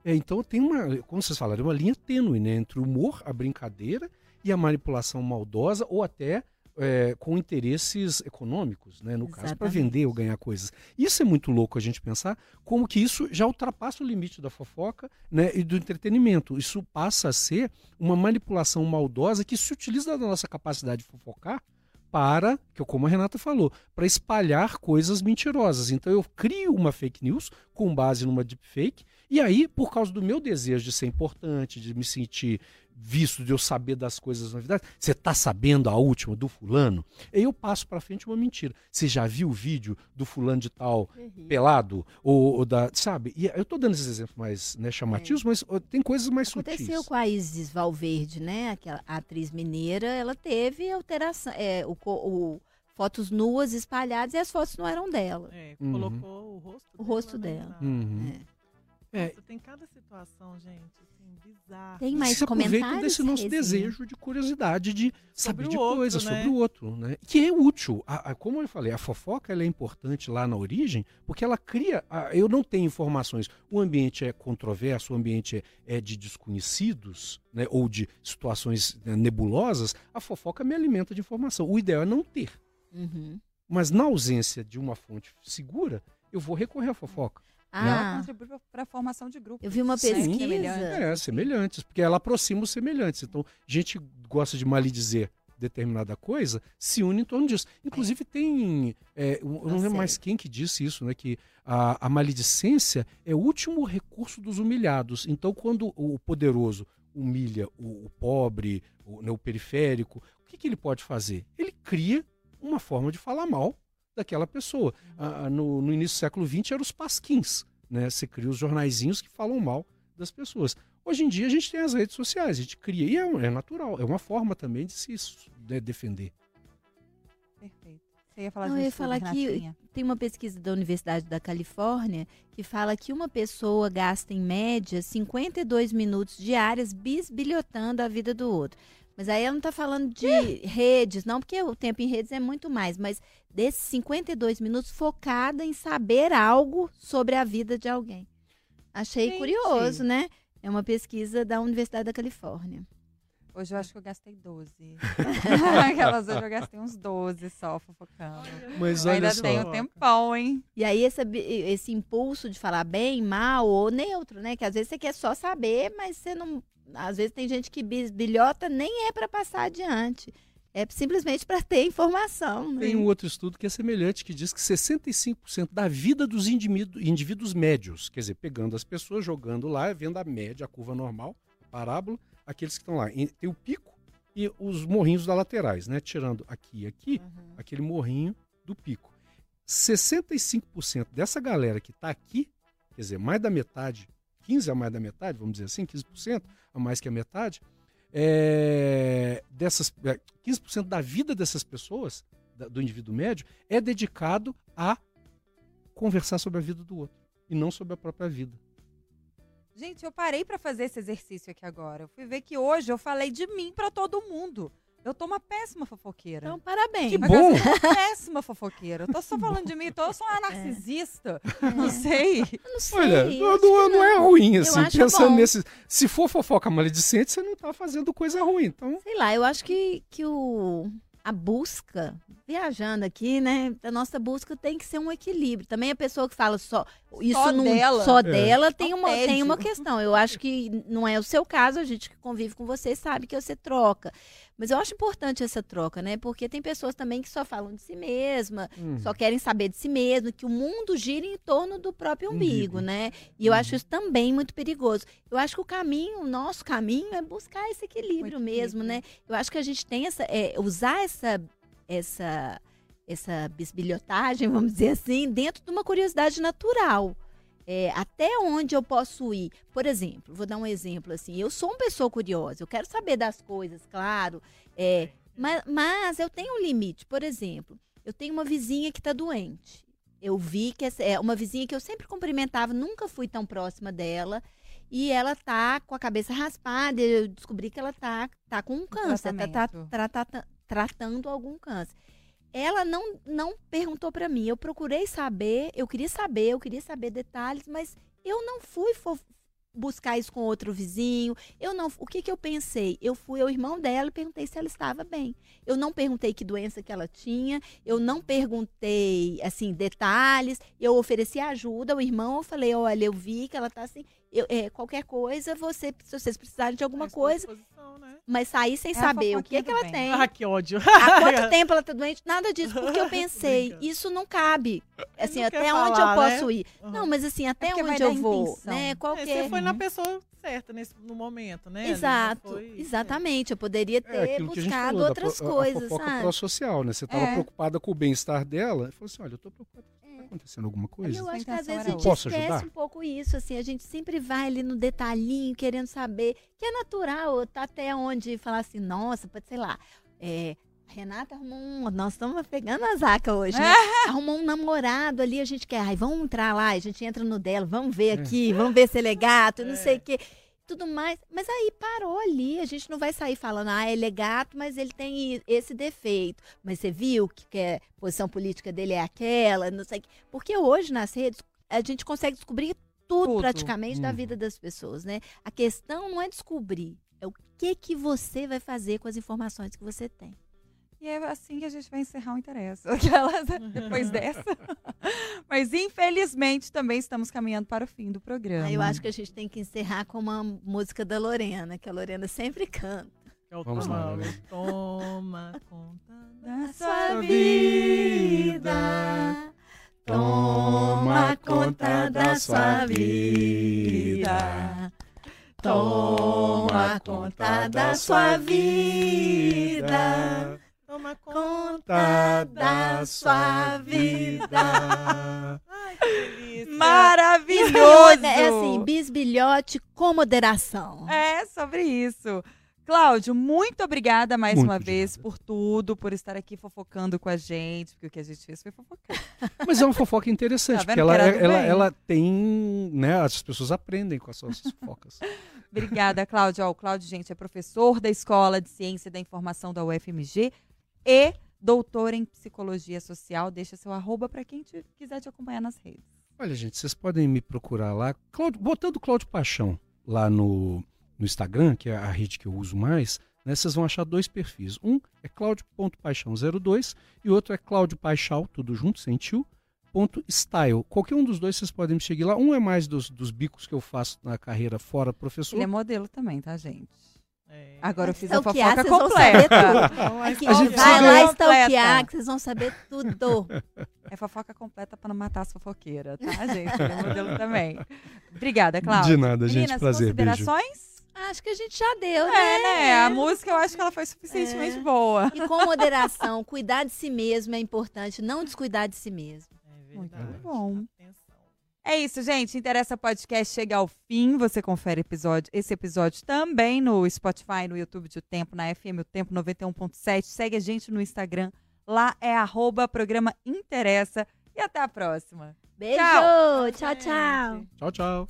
É, então tem uma, como vocês falaram, uma linha tênue né, entre o humor, a brincadeira e a manipulação maldosa ou até é, com interesses econômicos, né? no Exatamente. caso, para vender ou ganhar coisas. Isso é muito louco a gente pensar como que isso já ultrapassa o limite da fofoca né? e do entretenimento. Isso passa a ser uma manipulação maldosa que se utiliza da nossa capacidade de fofocar para, que como a Renata falou, para espalhar coisas mentirosas. Então eu crio uma fake news com base numa deepfake, e aí, por causa do meu desejo de ser importante, de me sentir visto de eu saber das coisas novidades. Você está sabendo a última do fulano? Aí eu passo para frente uma mentira. Você já viu o vídeo do fulano de tal uhum. pelado? Ou, ou, da. Sabe? E eu estou dando esses exemplos mais né, chamativos, é. mas tem coisas mais Aconteceu sutis. Aconteceu com a Isis Valverde, né? Aquela atriz mineira, ela teve alteração. É, o, o fotos nuas espalhadas e as fotos não eram dela. É, colocou uhum. o rosto O rosto dela. Uhum. É. É. Nossa, tem cada situação, gente, Tem mais Se comentários? desse nosso desejo de curiosidade de saber de coisas né? sobre o outro, né? Que é útil. A, a, como eu falei, a fofoca é importante lá na origem, porque ela cria. A, eu não tenho informações. O ambiente é controverso, o ambiente é, é de desconhecidos, né? Ou de situações né, nebulosas. A fofoca me alimenta de informação. O ideal é não ter. Uhum. Mas na ausência de uma fonte segura, eu vou recorrer à fofoca. Ah. contribui para a formação de grupos. Eu vi uma pesquisa. Semelhantes. É, semelhantes, porque ela aproxima os semelhantes. Então, gente gosta de dizer determinada coisa, se une em torno disso. Inclusive tem, é, eu não lembro mais quem que disse isso, né, que a, a maledicência é o último recurso dos humilhados. Então, quando o poderoso humilha o, o pobre, o, né, o periférico, o que, que ele pode fazer? Ele cria uma forma de falar mal daquela pessoa. Ah, no, no, início do século XX eram os pasquins, né? Você cria os jornaizinhos que falam mal das pessoas. Hoje em dia a gente tem as redes sociais, a gente cria, e é, é natural, é uma forma também de se de defender. Perfeito. Você ia falar Não, eu ia falar que tem uma pesquisa da Universidade da Califórnia que fala que uma pessoa gasta em média 52 minutos diários bisbilhotando a vida do outro. Mas aí ela não está falando de redes, não, porque o tempo em redes é muito mais, mas desses 52 minutos focada em saber algo sobre a vida de alguém. Achei Gente. curioso, né? É uma pesquisa da Universidade da Califórnia. Hoje eu acho que eu gastei 12. Aquelas hoje eu gastei uns 12 só fofocando. Mas olha Ainda só. tem um tempão, hein? E aí esse, esse impulso de falar bem, mal ou neutro, né? Que às vezes você quer só saber, mas você não às vezes tem gente que bisbilhota nem é para passar adiante. É simplesmente para ter informação. Né? Tem um outro estudo que é semelhante, que diz que 65% da vida dos indivíduos, indivíduos médios, quer dizer, pegando as pessoas, jogando lá, vendo a média, a curva normal, a parábola, aqueles que estão lá. Tem o pico e os morrinhos da laterais, né? Tirando aqui e aqui, uhum. aquele morrinho do pico. 65% dessa galera que está aqui, quer dizer, mais da metade 15 a mais da metade, vamos dizer assim, 15% a mais que a metade, é, dessas, 15% é, da vida dessas pessoas, da, do indivíduo médio, é dedicado a conversar sobre a vida do outro e não sobre a própria vida. Gente, eu parei para fazer esse exercício aqui agora. Eu fui ver que hoje eu falei de mim para todo mundo. Eu tô uma péssima fofoqueira. Então, parabéns. Que bom. péssima fofoqueira. Eu tô só falando de mim, tô, eu sou uma é. narcisista. É. Não sei. Eu não sei. Olha, não, não, não, é ruim, assim. Pensando bom. nesse. Se for fofoca maledicente, você não tá fazendo coisa ruim. Então... Sei lá, eu acho que, que o a busca, viajando aqui, né? A nossa busca tem que ser um equilíbrio. Também a pessoa que fala só isso só não, dela, só é. dela tem uma, tem uma questão. Eu acho que não é o seu caso, a gente que convive com você sabe que você troca. Mas eu acho importante essa troca, né? Porque tem pessoas também que só falam de si mesma, uhum. só querem saber de si mesma, que o mundo gira em torno do próprio umbigo, uhum. né? E eu uhum. acho isso também muito perigoso. Eu acho que o caminho, o nosso caminho, é buscar esse equilíbrio muito mesmo, né? Eu acho que a gente tem essa. É, usar essa. essa essa bisbilhotagem, vamos dizer assim, dentro de uma curiosidade natural. É, até onde eu posso ir. Por exemplo, vou dar um exemplo assim. Eu sou uma pessoa curiosa, eu quero saber das coisas, claro. É, mas, mas eu tenho um limite. Por exemplo, eu tenho uma vizinha que está doente. Eu vi que é uma vizinha que eu sempre cumprimentava, nunca fui tão próxima dela. E ela tá com a cabeça raspada. Eu descobri que ela tá, tá com um câncer, tá, tá, tá, tá tratando algum câncer ela não, não perguntou para mim. Eu procurei saber, eu queria saber, eu queria saber detalhes, mas eu não fui buscar isso com outro vizinho. Eu não, o que que eu pensei? Eu fui ao irmão dela e perguntei se ela estava bem. Eu não perguntei que doença que ela tinha, eu não perguntei assim detalhes. Eu ofereci ajuda ao irmão, eu falei: "Olha, eu vi que ela está assim, eu, é, qualquer coisa, você, se vocês precisarem de alguma coisa, né? mas sair sem é saber o que, é que ela tem. Ah, que ódio. Há quanto tempo ela está doente? Nada disso, porque eu pensei, isso não cabe. Assim, até falar, onde eu posso né? ir. Uhum. Não, mas assim, até é onde eu vou, né? Qualquer... É, você foi na pessoa certa nesse, no momento, né? Exato, foi, exatamente. Eu poderia é, ter buscado falou, outras coisas, a, a sabe? pró-social, né? Você estava preocupada com o bem-estar dela e falou assim, olha, eu estou preocupada acontecendo alguma coisa? Eu acho que às vezes a gente Posso esquece ajudar? um pouco isso, assim, a gente sempre vai ali no detalhinho, querendo saber, que é natural, tá até onde falar assim, nossa, pode, sei lá, é, Renata arrumou um. Nós estamos pegando a zaca hoje, né? arrumou um namorado ali, a gente quer. Ai, vamos entrar lá, a gente entra no dela, vamos ver é. aqui, vamos ver se ele é gato, não sei o quê tudo mais. Mas aí parou ali. A gente não vai sair falando, ah, ele é gato, mas ele tem esse defeito. Mas você viu que, que a posição política dele é aquela, não sei. Porque hoje nas redes a gente consegue descobrir tudo, tudo. praticamente hum. da vida das pessoas, né? A questão não é descobrir, é o que que você vai fazer com as informações que você tem. E é assim que a gente vai encerrar o Interessa. Aquelas, depois dessa. Mas infelizmente também estamos caminhando para o fim do programa. Ah, eu acho que a gente tem que encerrar com uma música da Lorena, que a Lorena sempre canta. É o Vamos lá, toma, Lorena. toma conta Da Sua vida, toma conta da sua vida. Toma conta da sua vida. Sua vida. Ai, que. Maravilhoso! É assim, bisbilhote com moderação. É sobre isso. Cláudio, muito obrigada mais Muito uma vez por tudo, por estar aqui fofocando com a gente, porque o que a gente fez foi fofocar. Mas é uma fofoca interessante, Tá porque ela, ela, bem? ela tem, né, as pessoas aprendem com as suas fofocas. Obrigada, Cláudio. Ó, o Cláudio, gente, é professor da Escola de Ciência da Informação da UFMG e doutor em Psicologia Social. Deixa seu arroba para quem te- quiser te acompanhar nas redes. Olha, gente, vocês podem me procurar lá, Cláudio- botando Cláudio Paixão lá no, no Instagram, que é a rede que eu uso mais, né, vocês vão achar dois perfis. Um é claudio.paixão02 e o outro é Cláudio Paixão, tudo junto, sem tio, ponto style. Qualquer um dos dois vocês podem me seguir lá. Um é mais dos, dos bicos que eu faço na carreira fora professor. Ele é modelo também, tá, gente? É. Agora eu fiz a fofoca vocês vão saber completa. Aqui, A gente vai lá stalkear, que vocês vão saber tudo. É fofoca completa para não matar as fofoqueiras, tá, gente? É modelo também. Obrigada, Cláudio. De nada, gente. Meninas, Prazer. Beijo. considerações? Acho que a gente já deu, É, né? né? A música eu acho que ela foi suficientemente É. boa. E com moderação, cuidar de si mesmo é importante, não descuidar de si mesmo. É Muito bom. É isso, gente. Interessa Podcast chega ao fim. Você confere episódio, esse episódio também no Spotify, no YouTube de O Tempo, na FM O Tempo 91.7. Segue a gente no Instagram. Lá é arroba programa Interessa. E até a próxima. Beijo! Tchau. tchau. tchau. Tchau, tchau.